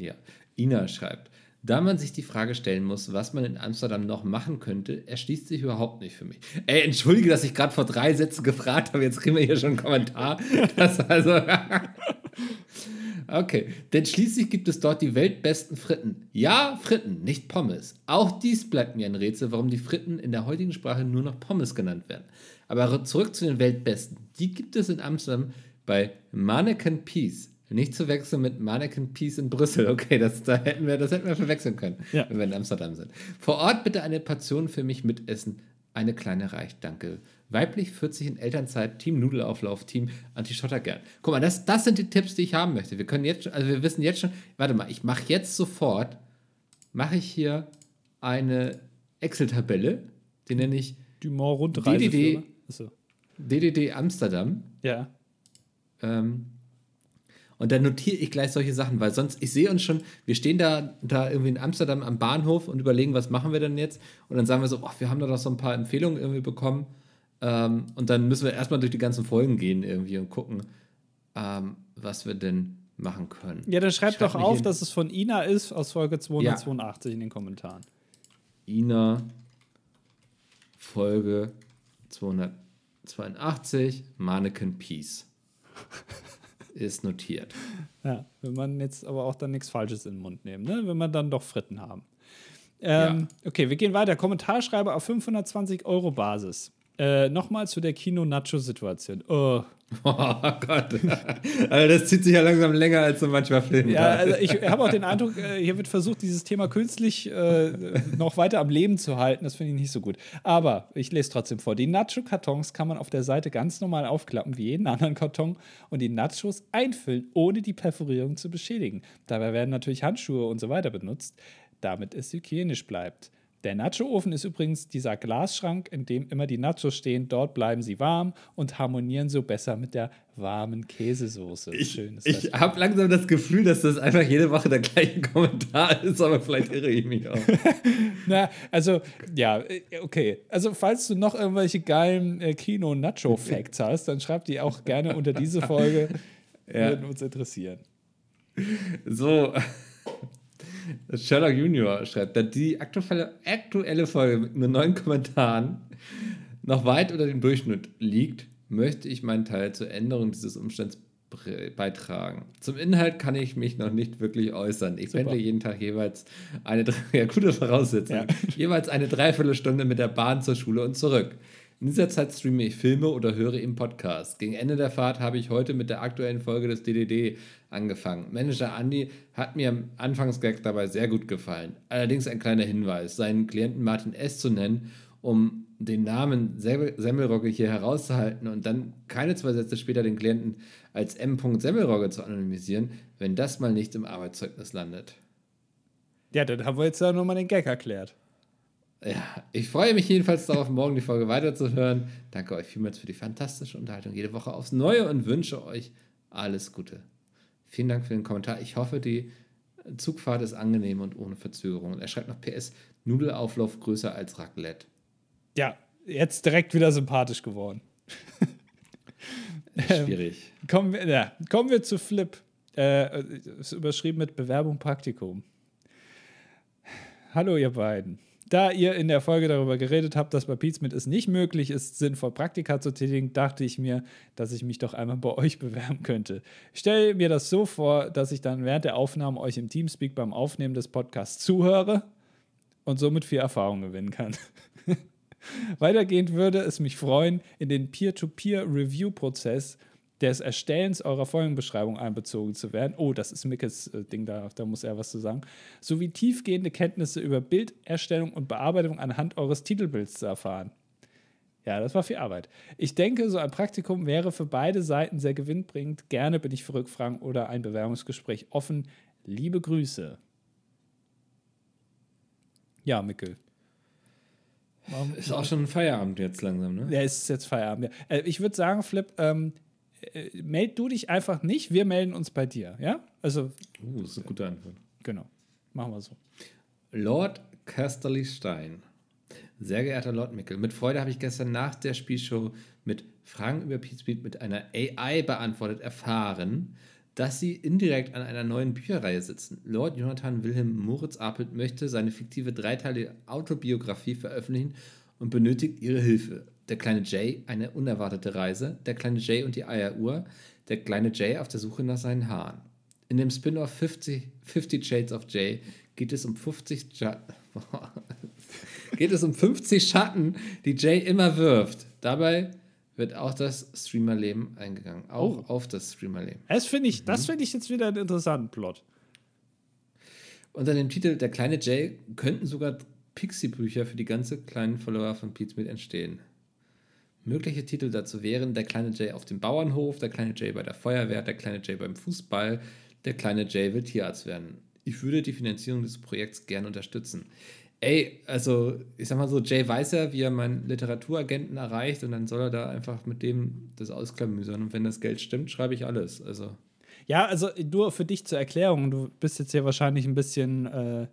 Ja. Ina schreibt, da man sich die Frage stellen muss, was man in Amsterdam noch machen könnte, erschließt sich überhaupt nicht für mich. Ey, entschuldige, dass ich gerade vor drei Sätzen gefragt habe. Jetzt kriegen wir hier schon einen Kommentar. (laughs) Das also. (laughs) okay. Denn schließlich gibt es dort die weltbesten Fritten. Ja, Fritten, nicht Pommes. Auch dies bleibt mir ein Rätsel, warum die Fritten in der heutigen Sprache nur noch Pommes genannt werden. Aber zurück zu den weltbesten. Die gibt es in Amsterdam bei Mannequin Peace. Nicht zu wechseln mit Mannequin Peace in Brüssel. Okay, das, da hätten wir, das hätten wir verwechseln können, Ja. wenn wir in Amsterdam sind. Vor Ort bitte eine Portion für mich mitessen. Eine kleine reicht, danke. Weiblich 40 in Elternzeit, Team Nudelauflauf, Team Anti-Schottergern. Guck mal, das, das sind die Tipps, die ich haben möchte. Wir können jetzt schon, also wir wissen jetzt schon, warte mal, ich mache jetzt sofort, mache ich hier eine Excel-Tabelle, die nenne ich Dumont Rundreise. DDD. DDD Amsterdam. Ja. Ähm, Und dann notiere ich gleich solche Sachen, weil sonst, ich sehe uns schon, wir stehen da, da irgendwie in Amsterdam am Bahnhof und überlegen, was machen wir denn jetzt? Und dann sagen wir so, oh, wir haben da doch so ein paar Empfehlungen irgendwie bekommen. Ähm, und dann müssen wir erstmal durch die ganzen Folgen gehen irgendwie und gucken, ähm, was wir denn machen können. Ja, dann schreibt Schreib doch auf, dass es von Ina ist aus Folge 282 ja. in den Kommentaren. Ina, Folge 282, Mannequin Peace. (laughs) ist notiert. Ja, wenn man jetzt aber auch dann nichts Falsches in den Mund nehmen, ne? wenn wir dann doch Fritten haben. Ähm, ja. Okay, wir gehen weiter. Kommentarschreiber auf 520 Euro Basis. Äh, Nochmal zu der Kino-Nacho-Situation. Oh. (laughs) oh Gott. also das zieht sich ja langsam länger als so manchmal Filme. Ja, also ich habe auch den Eindruck, äh, hier wird versucht, dieses Thema künstlich äh, noch weiter am Leben zu halten. Das finde ich nicht so gut. Aber ich lese trotzdem vor. Die Nacho-Kartons kann man auf der Seite ganz normal aufklappen, wie jeden anderen Karton, und die Nachos einfüllen, ohne die Perforierung zu beschädigen. Dabei werden natürlich Handschuhe und so weiter benutzt, damit es hygienisch bleibt. Der Nacho-Ofen ist übrigens dieser Glasschrank, in dem immer die Nachos stehen. Dort bleiben sie warm und harmonieren so besser mit der warmen Käsesoße. Ich, ich habe langsam das Gefühl, dass das einfach jede Woche der gleiche Kommentar ist, aber vielleicht irre ich mich auch. (laughs) Na, also, ja, okay. Also, falls du noch irgendwelche geilen äh, Kino-Nacho-Facts (laughs) hast, dann schreib die auch gerne unter diese Folge. ja. Würden uns interessieren. So. Sherlock Junior schreibt, da die aktuelle, aktuelle Folge mit nur neun Kommentaren noch weit unter dem Durchschnitt liegt, möchte ich meinen Teil zur Änderung dieses Umstands beitragen. Zum Inhalt kann ich mich noch nicht wirklich äußern. Ich pendle jeden Tag jeweils eine, (laughs) ja, gute Voraussetzung, ja. jeweils eine Dreiviertelstunde mit der Bahn zur Schule und zurück. In dieser Zeit streame ich Filme oder höre im Podcast. Gegen Ende der Fahrt habe ich heute mit der aktuellen Folge des DDD angefangen. Manager Andy hat mir am Anfangsgag dabei sehr gut gefallen. Allerdings ein kleiner Hinweis, seinen Klienten Martin S. zu nennen, um den Namen Semmelrogge hier herauszuhalten und dann keine zwei Sätze später den Klienten als M. Semmelrogge zu anonymisieren, wenn das mal nicht im Arbeitszeugnis landet. Ja, dann haben wir jetzt ja nochmal den Gag erklärt. Ja, ich freue mich jedenfalls darauf, morgen die Folge weiterzuhören. Danke euch vielmals für die fantastische Unterhaltung jede Woche aufs Neue und wünsche euch alles Gute. Vielen Dank für den Kommentar. Ich hoffe, die Zugfahrt ist angenehm und ohne Verzögerung. er schreibt noch PS: Nudelauflauf größer als Raclette. Ja, jetzt direkt wieder sympathisch geworden. Schwierig. Ähm, kommen, wir, ja, kommen wir zu Flip. Äh, ist überschrieben mit Bewerbung Praktikum. Hallo, ihr beiden. Da ihr in der Folge darüber geredet habt, dass bei Pizmit es nicht möglich ist, sinnvoll Praktika zu tätigen, dachte ich mir, dass ich mich doch einmal bei euch (laughs) bewerben könnte. Ich stelle mir das so vor, dass ich dann während der Aufnahme euch im Teamspeak beim Aufnehmen des Podcasts zuhöre und somit viel Erfahrung gewinnen kann. (laughs) Weitergehend würde es mich freuen, in den Peer-to-Peer-Review-Prozess des Erstellens eurer Folgenbeschreibung einbezogen zu werden. Oh, das ist Mickes äh, Ding, da, da muss er was zu sagen. Sowie tiefgehende Kenntnisse über Bilderstellung und Bearbeitung anhand eures Titelbilds zu erfahren. Ja, das war viel Arbeit. Ich denke, so ein Praktikum wäre für beide Seiten sehr gewinnbringend. Gerne bin ich für Rückfragen oder ein Bewerbungsgespräch offen. Liebe Grüße. Ja, Mickel. Ist auch schon Feierabend jetzt langsam, ne? Ja, ist jetzt Feierabend. Ja. Äh, ich würde sagen, Flip, ähm, äh, meld du dich einfach nicht, wir melden uns bei dir, ja? Also. Uh, das ist eine gute Antwort. Genau. Machen wir so. Lord Casterly Stein. Sehr geehrter Lord Mickel, mit Freude habe ich gestern nach der Spielshow mit Fragen über Pizmeet mit einer AI beantwortet erfahren, dass sie indirekt an einer neuen Bücherreihe sitzen. Lord Jonathan Wilhelm Moritz Apelt möchte seine fiktive dreiteilige Autobiografie veröffentlichen und benötigt ihre Hilfe. Der kleine Jay, eine unerwartete Reise. Der kleine Jay und die Eieruhr. Der kleine Jay auf der Suche nach seinen Haaren. In dem Spin-off 50, 50 Shades of Jay geht es um 50 Schatten. (laughs) geht es um 50 Schatten, die Jay immer wirft. Dabei wird auch das Streamerleben eingegangen. Auch oh. auf das Streamerleben. Das finde ich, mhm. find ich jetzt wieder einen interessanten Plot. Unter dem Titel Der kleine Jay könnten sogar Pixie-Bücher für die ganze kleinen Follower von Pete Smith entstehen. Mögliche Titel dazu wären Der kleine Jay auf dem Bauernhof, Der kleine Jay bei der Feuerwehr, Der kleine Jay beim Fußball, Der kleine Jay will Tierarzt werden. Ich würde die Finanzierung des Projekts gerne unterstützen. Ey, also ich sag mal so, Jay weiß ja, wie er meinen Literaturagenten erreicht und dann soll er da einfach mit dem das ausklamüsern und wenn das Geld stimmt, schreibe ich alles. Also. Ja, also nur für dich zur Erklärung, du bist jetzt hier wahrscheinlich ein bisschen, äh,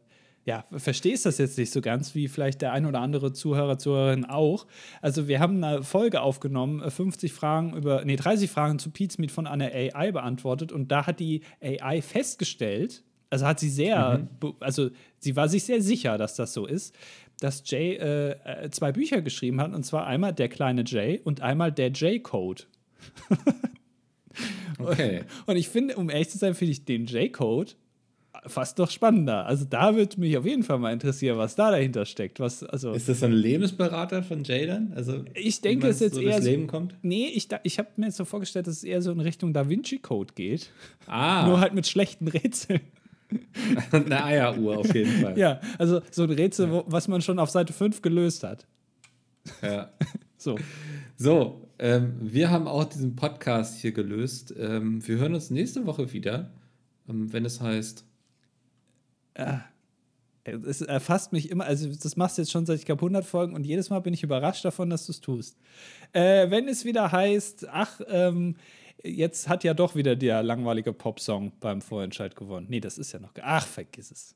ja, verstehst das jetzt nicht so ganz, wie vielleicht der ein oder andere Zuhörer, Zuhörerin auch. Also wir haben eine Folge aufgenommen, 50 äh, Fragen über, nee, 30 Fragen zu Pete's Meet von einer AI beantwortet und da hat die AI festgestellt, also hat sie sehr, mhm. also sie war sich sehr sicher, dass das so ist, dass Jay äh, äh, zwei Bücher geschrieben hat, und zwar einmal Der kleine Jay und einmal Der J-Code. okay. (laughs) Und ich finde, um ehrlich zu sein, finde ich den J-Code fast noch spannender. Also da würde mich auf jeden Fall mal interessieren, was da dahinter steckt. Was, also ist das so ein Lebensberater von Jay dann? Also, ich denke, es ist jetzt so eher. Leben kommt? Nee, ich, ich habe mir jetzt so vorgestellt, dass es eher so in Richtung Da Vinci Code geht. Ah. Nur halt mit schlechten Rätseln. (laughs) Eine Eieruhr auf jeden Fall. Ja, also so ein Rätsel, wo, was man schon auf Seite 5 gelöst hat. Ja. (laughs) so. So, ähm, wir haben auch diesen Podcast hier gelöst. Ähm, wir hören uns nächste Woche wieder, ähm, wenn es heißt. Äh, es erfasst mich immer, also das machst du jetzt schon seit ich glaube 100 Folgen und jedes Mal bin ich überrascht davon, dass du es tust. Äh, wenn es wieder heißt, ach, ähm, jetzt hat ja doch wieder der langweilige Popsong beim Vorentscheid gewonnen. Nee, das ist ja noch. Ach, vergiss es.